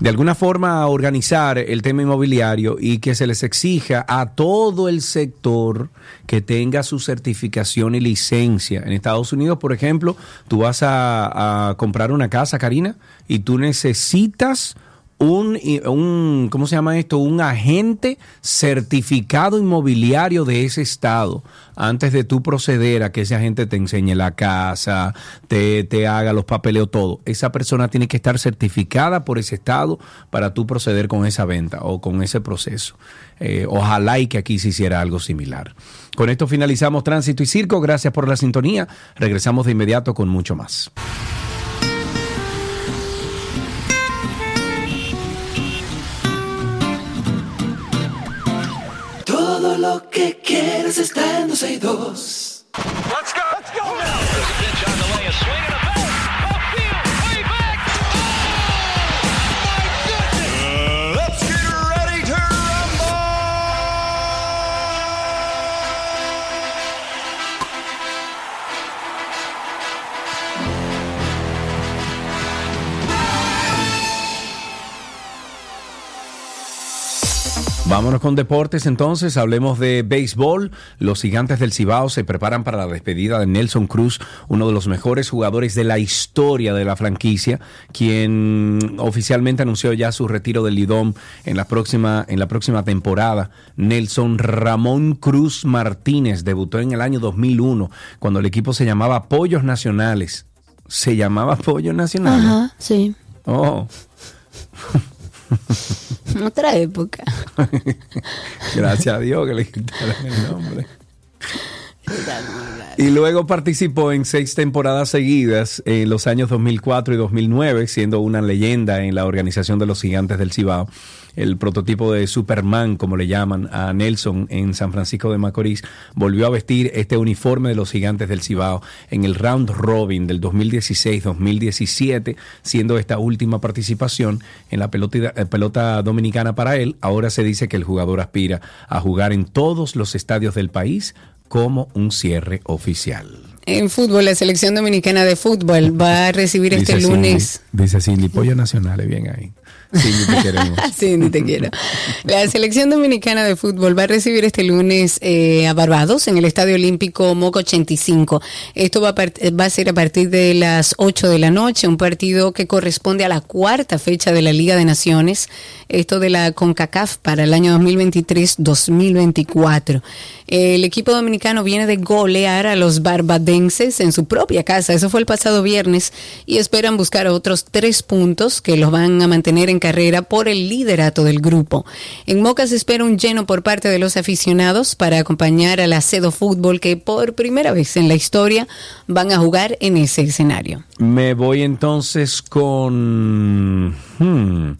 de alguna forma, organizar el tema inmobiliario y que se les exija a todo el sector que tenga su certificación y licencia. En Estados Unidos, por ejemplo, tú vas a, a comprar una casa, Karina, y tú necesitas un, un, ¿cómo se llama esto? Un agente certificado inmobiliario de ese estado antes de tú proceder a que ese agente te enseñe la casa, te, te haga los papeleos, todo. Esa persona tiene que estar certificada por ese estado para tú proceder con esa venta o con ese proceso. Eh, ojalá y que aquí se hiciera algo similar. Con esto finalizamos Tránsito y Circo. Gracias por la sintonía. Regresamos de inmediato con mucho más. Lo que quieres está en 262. Let's go. Let's go now. Vámonos con deportes entonces, hablemos de béisbol. Los gigantes del Cibao se preparan para la despedida de Nelson Cruz, uno de los mejores jugadores de la historia de la franquicia, quien oficialmente anunció ya su retiro del Lidom en la próxima, en la próxima temporada. Nelson Ramón Cruz Martínez debutó en el año 2001, cuando el equipo se llamaba Pollos Nacionales. Se llamaba Pollos Nacionales. Ajá, sí. Oh. Otra época. Gracias a Dios que le quitaron el nombre. Y luego participó en seis temporadas seguidas en los años 2004 y 2009, siendo una leyenda en la organización de los Gigantes del Cibao. El prototipo de Superman, como le llaman a Nelson en San Francisco de Macorís, volvió a vestir este uniforme de los Gigantes del Cibao en el round robin del 2016-2017, siendo esta última participación en la pelota, eh, pelota dominicana para él. Ahora se dice que el jugador aspira a jugar en todos los estadios del país como un cierre oficial. En fútbol, la selección dominicana de fútbol va a recibir este lunes. Cindy, dice Cindy, pollo nacionales, bien ahí. Cindy, te queremos. Sí, ni te quiero. La selección dominicana de fútbol va a recibir este lunes eh, a Barbados en el Estadio Olímpico Moco 85. Esto va a, va a ser a partir de las 8 de la noche, un partido que corresponde a la cuarta fecha de la Liga de Naciones, esto de la CONCACAF para el año 2023-2024. El equipo dominicano viene de golear a los barbadenses en su propia casa, eso fue el pasado viernes, y esperan buscar otros tres puntos que los van a mantener en carrera por el liderato del grupo. En Moca se espera un lleno por parte de los aficionados para acompañar a la Cedo Fútbol que por primera vez en la historia van a jugar en ese escenario. Me voy entonces con... hmm,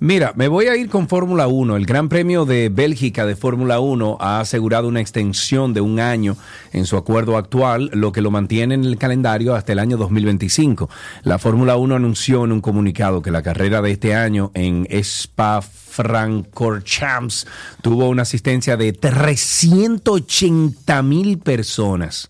Mira, me voy a ir con Fórmula 1. El Gran Premio de Bélgica de Fórmula 1 ha asegurado una extensión de un año en su acuerdo actual, lo que lo mantiene en el calendario hasta el año 2025. La Fórmula 1 anunció en un comunicado que la carrera de este año en Spa Francorchamps tuvo una asistencia de 380 mil personas.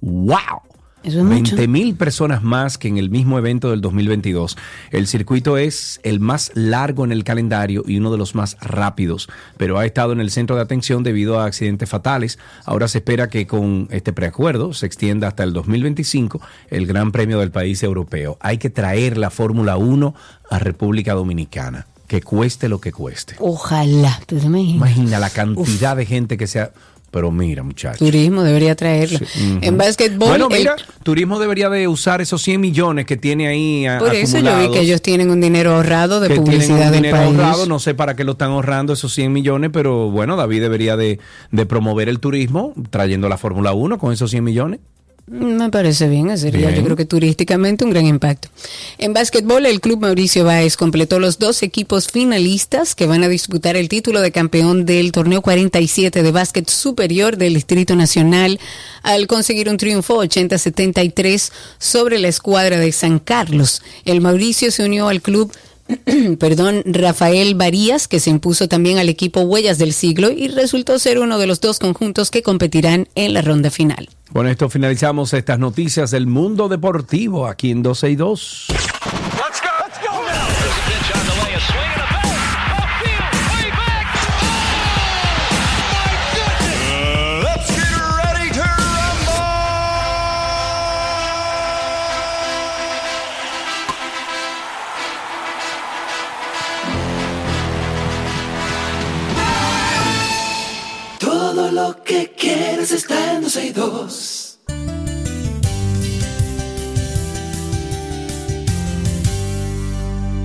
¡Wow! Eso es mucho. 20 mil personas más que en el mismo evento del 2022. El circuito es el más largo en el calendario y uno de los más rápidos, pero ha estado en el centro de atención debido a accidentes fatales. Ahora se espera que con este preacuerdo se extienda hasta el 2025 el Gran Premio del país europeo. Hay que traer la Fórmula 1 a República Dominicana, que cueste lo que cueste. Ojalá. ¿Tú te imaginas? Imagina la cantidad de gente que sea... Pero mira, muchachos. Turismo debería traerlo. Ujú. En básquetbol, Bueno, el- mira, turismo debería de usar esos 100 millones que tiene ahí a- por eso yo vi que ellos tienen un dinero ahorrado de que tienen publicidad un del dinero país. ahorrado, no sé para qué lo están ahorrando esos 100 millones, pero bueno, David debería de, de promover el turismo trayendo la Fórmula 1 con esos 100 millones. Me parece bien, sería Bien. yo creo que turísticamente un gran impacto. En básquetbol, el Club Mauricio Báez completó los dos equipos finalistas que van a disputar el título de campeón del torneo 47 de básquet superior del Distrito Nacional al conseguir un triunfo 80-73 sobre la escuadra de San Carlos. El Mauricio se unió al club perdón, Rafael Varías, que se impuso también al equipo Huellas del Siglo y resultó ser uno de los dos conjuntos que competirán en la ronda final. Con esto finalizamos estas noticias del mundo deportivo aquí en 12 y 2.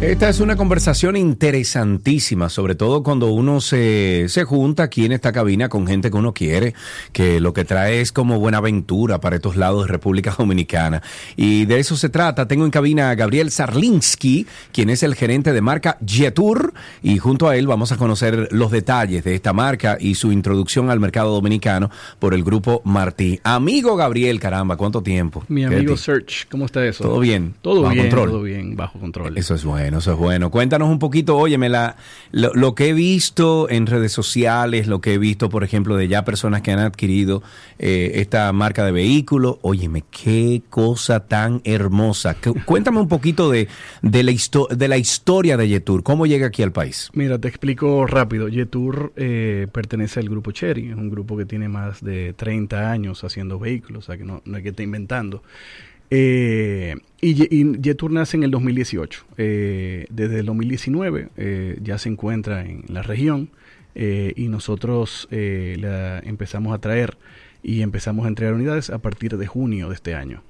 Esta es una conversación interesantísima, sobre todo cuando uno se, se junta aquí en esta cabina con gente que uno quiere, que lo que trae es como buena aventura para estos lados de República Dominicana. Y de eso se trata. Tengo en cabina a Gabriel Sarlinsky, quien es el gerente de marca Jetour, y junto a él vamos a conocer los detalles de esta marca y su introducción al mercado dominicano por el grupo Martí. Amigo Gabriel, caramba, ¿cuánto tiempo? Mi ¿Qué amigo? Search, ¿cómo está eso? ¿Todo bien? Todo ¿Bajo bien, control? todo bien, bajo control. Eso es bueno, eso es bueno. Cuéntanos un poquito, óyeme, la, lo, que he visto en redes sociales, lo que he visto, por ejemplo, de ya personas que han adquirido eh, esta marca de vehículo. Óyeme, qué cosa tan hermosa. Cu- Cuéntame un poquito de, de, la, de la historia de Yetur, cómo llega aquí al país. Mira, te explico rápido. Jetour eh, pertenece al grupo Cherry, es un grupo que tiene más de 30 años haciendo vehículos, o sea que no, no que estar inventando. Eh, y, y Jetour nace en el 2018. Eh, desde el 2019 eh, ya se encuentra en la región eh, y nosotros eh, la empezamos a traer y empezamos a entregar unidades a partir de junio de este año.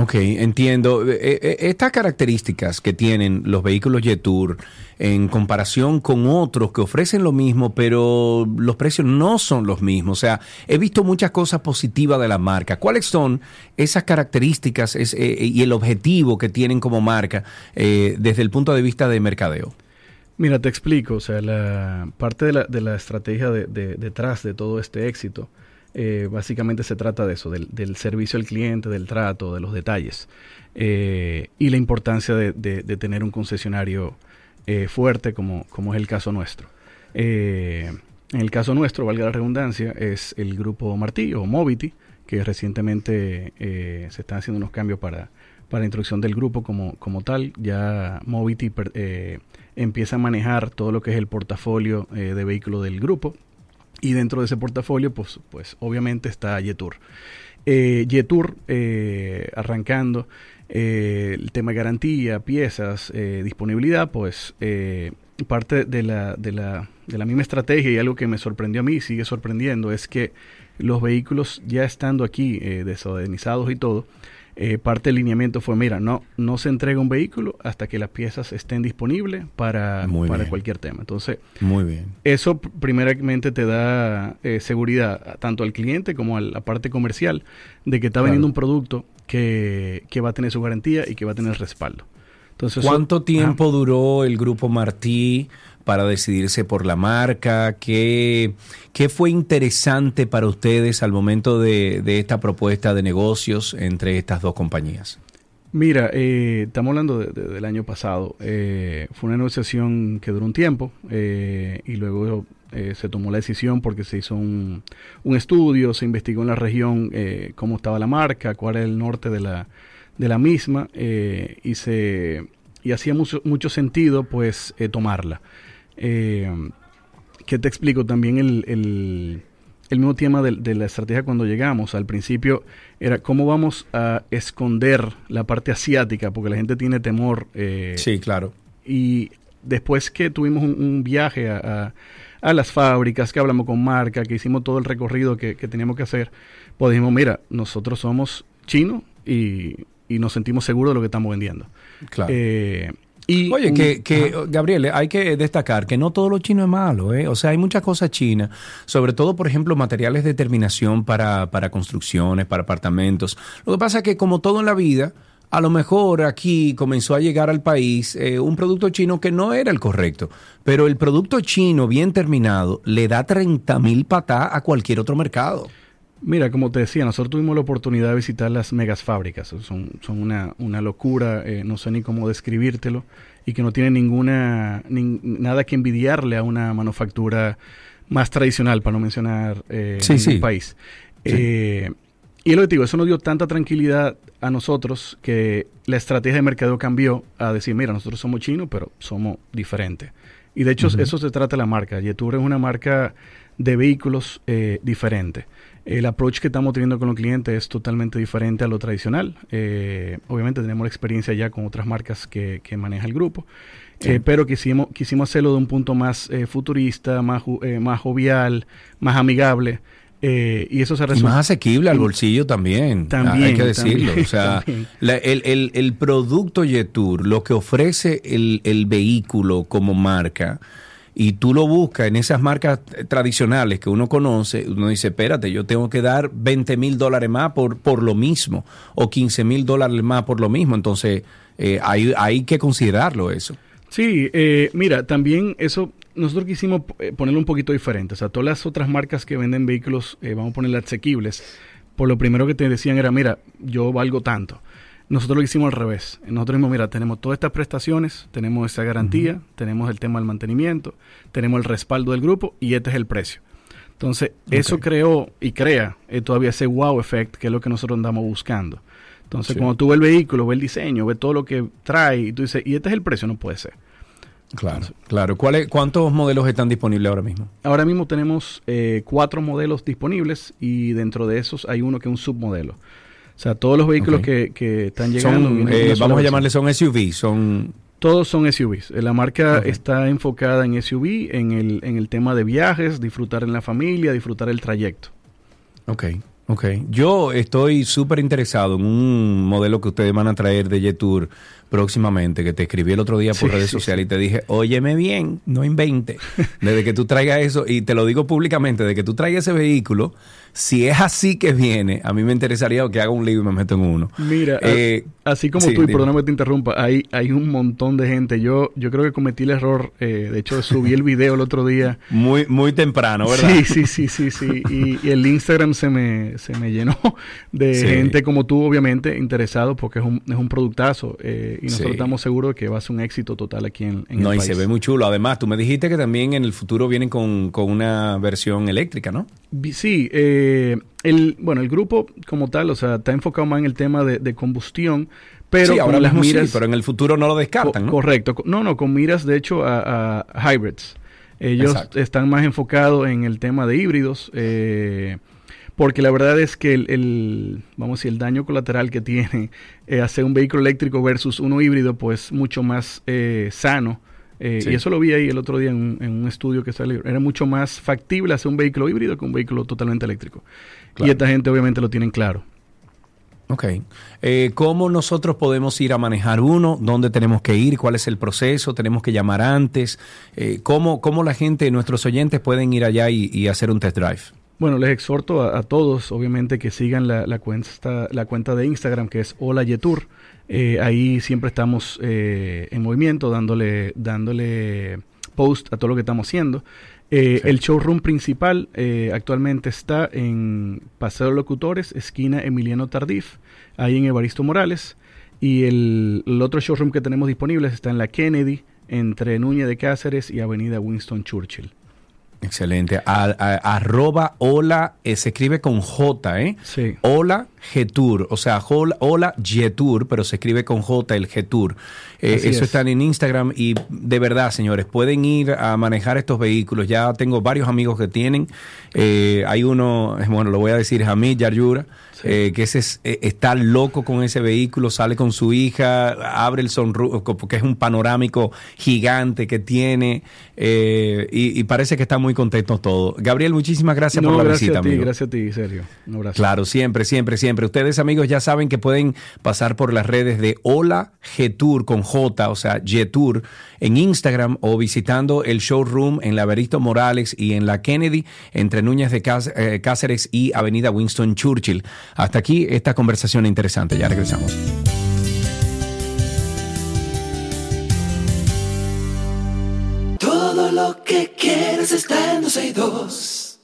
Ok, entiendo. Eh, eh, estas características que tienen los vehículos Jetour en comparación con otros que ofrecen lo mismo, pero los precios no son los mismos. O sea, he visto muchas cosas positivas de la marca. ¿Cuáles son esas características eh, y el objetivo que tienen como marca desde el punto de vista de mercadeo? Mira, te explico, o sea, la parte de la, estrategia de- detrás de todo este éxito, eh, básicamente se trata de eso, del, del servicio al cliente, del trato, de los detalles, eh, y la importancia de, de- tener un concesionario eh, fuerte como, es el caso nuestro. Eh, en el caso nuestro, valga la redundancia, es el grupo Martí o Movity, que recientemente eh, se están haciendo unos cambios para, para la introducción del grupo como, como tal. Ya Movity empieza a manejar todo lo que es el portafolio de vehículos del grupo. Y dentro de ese portafolio, pues, pues obviamente está Jetour. Eh, Jetour, eh, arrancando, eh, el tema de garantía, piezas, disponibilidad, pues parte de la, de, la, de la misma estrategia y algo que me sorprendió a mí, sigue sorprendiendo, es que los vehículos ya estando aquí, eh, desorganizados y todo, eh, parte del lineamiento fue, mira, no, no se entrega un vehículo hasta que las piezas estén disponibles para, Muy para bien. cualquier tema. Entonces, Muy bien. eso pr- primeramente te da eh, seguridad tanto al cliente como a la parte comercial de que está Claro. vendiendo un producto que, que va a tener su garantía y que va a tener respaldo. Entonces, ¿Cuánto tiempo duró el grupo Martí para decidirse por la marca? ¿Qué, qué fue interesante para ustedes al momento de, de esta propuesta de negocios entre estas dos compañías? Mira, eh, estamos hablando de- de- del año pasado. Eh, fue una negociación que duró un tiempo eh, y luego eh, se tomó la decisión porque se hizo un, un estudio, se investigó en la región eh, cómo estaba la marca, cuál era el norte de la, de la misma eh, y se y hacía mucho, mucho sentido pues eh, tomarla. Eh, ¿Qué te explico? También el, el, el mismo tema de, de la estrategia cuando llegamos. Al principio era cómo vamos a esconder la parte asiática, porque la gente tiene temor. eh, Sí, claro. Y después que tuvimos un, un viaje a, a- a las fábricas, que hablamos con marca, que hicimos todo el recorrido que, que teníamos que hacer, pues dijimos, mira, nosotros somos chinos y, y nos sentimos seguros de lo que estamos vendiendo. Claro. Eh, Y Oye, un- que, que Gabriel, hay que destacar que no todo lo chino es malo, ¿eh? O sea, hay muchas cosas chinas, sobre todo, por ejemplo, materiales de terminación para, para construcciones, para apartamentos. Lo que pasa es que, como todo en la vida, a lo mejor aquí comenzó a llegar al país eh, un producto chino que no era el correcto, pero el producto chino bien terminado le da 30 mil patá a cualquier otro mercado. Mira, como te decía, nosotros tuvimos la oportunidad de visitar las megas fábricas. Son, son una, una locura, eh, no sé ni cómo describírtelo, y que no tiene ninguna nin- nada que envidiarle a una manufactura más tradicional, para no mencionar eh, Sí, país. Sí. Eh, y lo que te digo, eso nos dio tanta tranquilidad a nosotros que la estrategia de mercadeo cambió a decir, mira, nosotros somos chinos, pero somos diferentes. Y de hecho, eso se trata de la marca. Yetur es una marca de vehículos eh, diferente. El approach que estamos teniendo con los clientes es totalmente diferente a lo tradicional. Eh, obviamente tenemos la experiencia ya con otras marcas que, que maneja el grupo, Sí. Eh, pero quisimos, quisimos hacerlo de un punto más eh, futurista, más, eh, más jovial, más amigable. eh, y eso se Y más asequible al bolsillo también. También, hay que decirlo. también, o sea, la- el, el- el producto Yetur, lo que ofrece el, el vehículo como marca, y tú lo buscas en esas marcas tradicionales que uno conoce, uno dice, espérate, yo tengo que dar 20 mil dólares más por, por lo mismo, o 15 mil dólares más por lo mismo. Entonces, eh, hay, hay que considerarlo eso. Sí, eh, mira, también eso nosotros quisimos eh, ponerlo un poquito diferente. O sea, todas las otras marcas que venden vehículos, eh, vamos a ponerle asequibles, por lo primero que te decían era, mira, yo valgo tanto. Nosotros lo hicimos al revés. Nosotros dijimos, mira, tenemos todas estas prestaciones, tenemos esa garantía, tenemos el tema del mantenimiento, tenemos el respaldo del grupo y este es el precio. Entonces, eso creó y crea eh, todavía ese wow effect, que es lo que nosotros andamos buscando. Entonces, Sí. cuando tú ves el vehículo, ves el diseño, ves todo lo que trae, y tú dices, y este es el precio, no puede ser. Claro, claro. ¿Cuáles- ¿Cuántos modelos están disponibles ahora mismo? Ahora mismo tenemos eh, cuatro modelos disponibles y dentro de esos hay uno que es un submodelo. O sea, todos los vehículos Ok. que, que están llegando. Son, eh, vamos a llamarle son SUV, son Todos son SUVs. Eh, La marca Ok. está enfocada en SUV, en el, en el tema de viajes, disfrutar en la familia, disfrutar el trayecto. Ok, ok. Yo estoy súper interesado en un modelo que ustedes van a traer de Jetour próximamente, que te escribí el otro día por Sí, redes sí, sociales y te dije, óyeme bien, no invente. Desde que tú traigas eso, y te lo digo públicamente, de que tú traigas ese vehículo, si es así que viene, a mí me interesaría que haga un lío y me meto en uno. Mira, Eh, así como tú, y perdóname que te interrumpa, hay, hay un montón de gente. Yo, yo creo que cometí el error, eh, de hecho subí el video el otro día. Muy, muy temprano, ¿verdad? Sí, sí, sí, sí, sí. Y, y el Instagram se me, se me llenó de gente como tú, obviamente, interesado porque es un, es un productazo. eh, y nosotros Sí. estamos seguros de que va a ser un éxito total aquí en, en no, el y país. se ve muy chulo. Además, tú me dijiste que también en el futuro vienen con, con una versión eléctrica, ¿no? Sí, eh, el, bueno, el grupo como tal, o sea, está enfocado más en el tema de, de combustión, pero sí, ahora las sí, miras... pero en el futuro no lo descartan, Co- ¿no? Correcto. Co- No, no, con miras de hecho a, a hybrids. Ellos Exacto. están más enfocados en el tema de híbridos, eh, porque la verdad es que el, el- vamos a decir, el daño colateral que tiene eh, hacer un vehículo eléctrico versus uno híbrido, pues mucho más eh, sano. Eh, Sí. Y eso lo vi ahí el otro día en, un- en un estudio que salió. Era mucho más factible hacer un vehículo híbrido que un vehículo totalmente eléctrico. Y esta gente obviamente lo tienen claro. Ok. Eh, ¿Cómo nosotros podemos ir a manejar uno? ¿Dónde tenemos que ir? ¿Cuál es el proceso? ¿Tenemos que llamar antes? Eh, ¿cómo, ¿Cómo la gente, nuestros oyentes, pueden ir allá y, y hacer un test drive? Bueno, les exhorto a, a todos, obviamente, que sigan la, la cuenta, la cuenta de Instagram que es Hola Yetur. Eh, ahí siempre estamos eh, en movimiento, dándole, dándole post a todo lo que estamos haciendo. Eh, El showroom principal eh, actualmente está en Paseo Locutores, esquina Emiliano Tardif, ahí en Evaristo Morales. Y el, el otro showroom que tenemos disponible está en la Kennedy, entre Núñez de Cáceres y Avenida Winston Churchill. Excelente. A- a- arroba hola, eh, se escribe con J, ¿eh? Sí. Hola Getour, o sea, hola, hola pero se escribe con J el Getour. Eh, eso es. están en Instagram y de verdad, señores, pueden ir a manejar estos vehículos. Ya tengo varios amigos que tienen. Eh, hay uno, eh, bueno, lo voy a decir, Hamid Yaryura, eh, que ese es- está loco con ese vehículo, sale con su hija, abre el sunroof, porque es un panorámico gigante que tiene y, y parece que está muy contentos todos. Gabriel, muchísimas gracias No, por la gracias visita, a ti, amigo. gracias a ti, Sergio. Un abrazo. Claro, siempre, siempre, siempre. Ustedes, amigos, ya saben que pueden pasar por las redes de Hola G-Tour con J, o sea, G-Tour, en Instagram o visitando el showroom en la Berito Morales y en la Kennedy, entre Núñez de eh, Cáceres y Avenida Winston Churchill. Hasta aquí esta conversación interesante. Ya regresamos. Todo lo que quieres está en 262.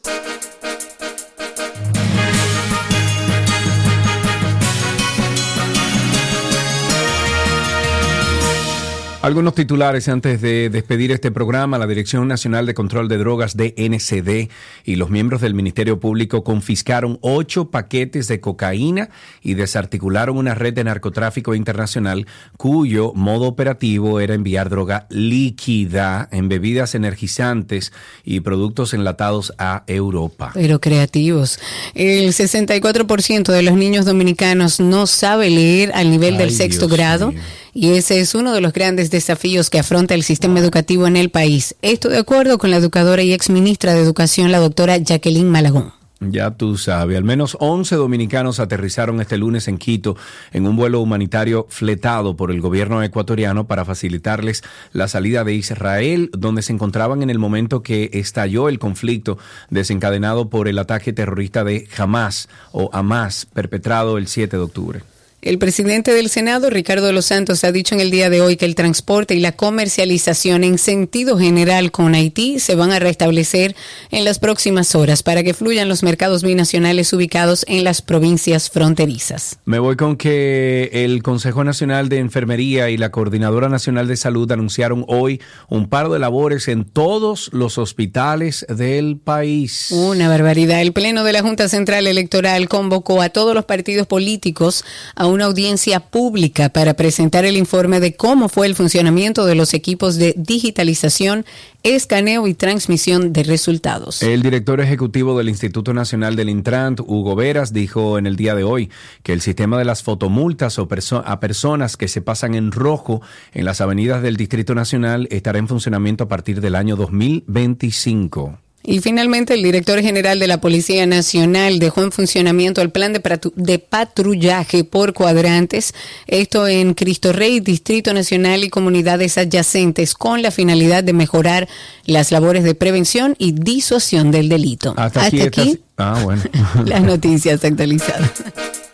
Algunos titulares antes de despedir este programa. La Dirección Nacional de Control de Drogas, DNCD, y los miembros del Ministerio Público confiscaron ocho paquetes de cocaína y desarticularon una red de narcotráfico internacional cuyo modo operativo era enviar droga líquida en bebidas energizantes y productos enlatados a Europa. Pero creativos. El 64% de los niños dominicanos no sabe leer al nivel del sexto Dios grado. Y ese es uno de los grandes desafíos que afronta el sistema educativo en el país. Esto de acuerdo con la educadora y exministra de Educación, la doctora Jacqueline Malagón. Ya tú sabes, al menos 11 dominicanos aterrizaron este lunes en Quito en un vuelo humanitario fletado por el gobierno ecuatoriano para facilitarles la salida de Israel, donde se encontraban en el momento que estalló el conflicto desencadenado por el ataque terrorista de Hamas o Hamas perpetrado el 7 de octubre. El presidente del Senado, Ricardo de los Santos, ha dicho en el día de hoy que el transporte y la comercialización en sentido general con Haití se van a restablecer en las próximas horas para que fluyan los mercados binacionales ubicados en las provincias fronterizas. Me voy con que el Consejo Nacional de Enfermería y la Coordinadora Nacional de Salud anunciaron hoy un paro de labores en todos los hospitales del país. Una barbaridad. El Pleno de la Junta Central Electoral convocó a todos los partidos políticos a una audiencia pública para presentar el informe de cómo fue el funcionamiento de los equipos de digitalización, escaneo y transmisión de resultados. El director ejecutivo del Instituto Nacional del Intrant, Hugo Veras, dijo en el día de hoy que el sistema de las fotomultas o a personas que se pasan en rojo en las avenidas del Distrito Nacional estará en funcionamiento a partir del año 2025. Y finalmente, el director general de la Policía Nacional dejó en funcionamiento el plan de, de patrullaje por cuadrantes, esto en Cristo Rey, Distrito Nacional y comunidades adyacentes, con la finalidad de mejorar las labores de prevención y disuasión del delito. Hasta aquí, estas- Ah, bueno. las noticias actualizadas.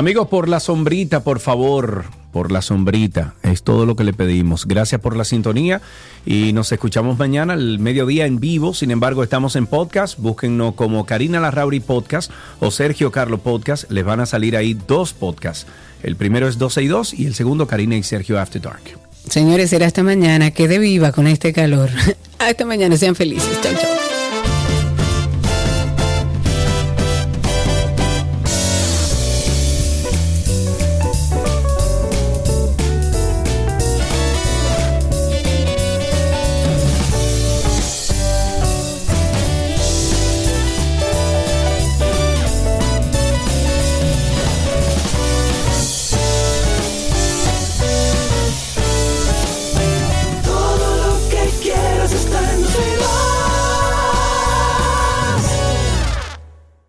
Amigos, por la sombrita, por favor, por la sombrita. Es todo lo que le pedimos. Gracias por la sintonía y nos escuchamos mañana al mediodía en vivo. Sin embargo, estamos en podcast. Búsquennos como Karina Larrauri Podcast o Sergio Carlo Podcast. Les van a salir ahí dos podcasts. El primero es 12 y 2 y el segundo Karina y Sergio After Dark. Señores, será hasta mañana. Quede viva con este calor. Hasta mañana, sean felices. Chao, chao.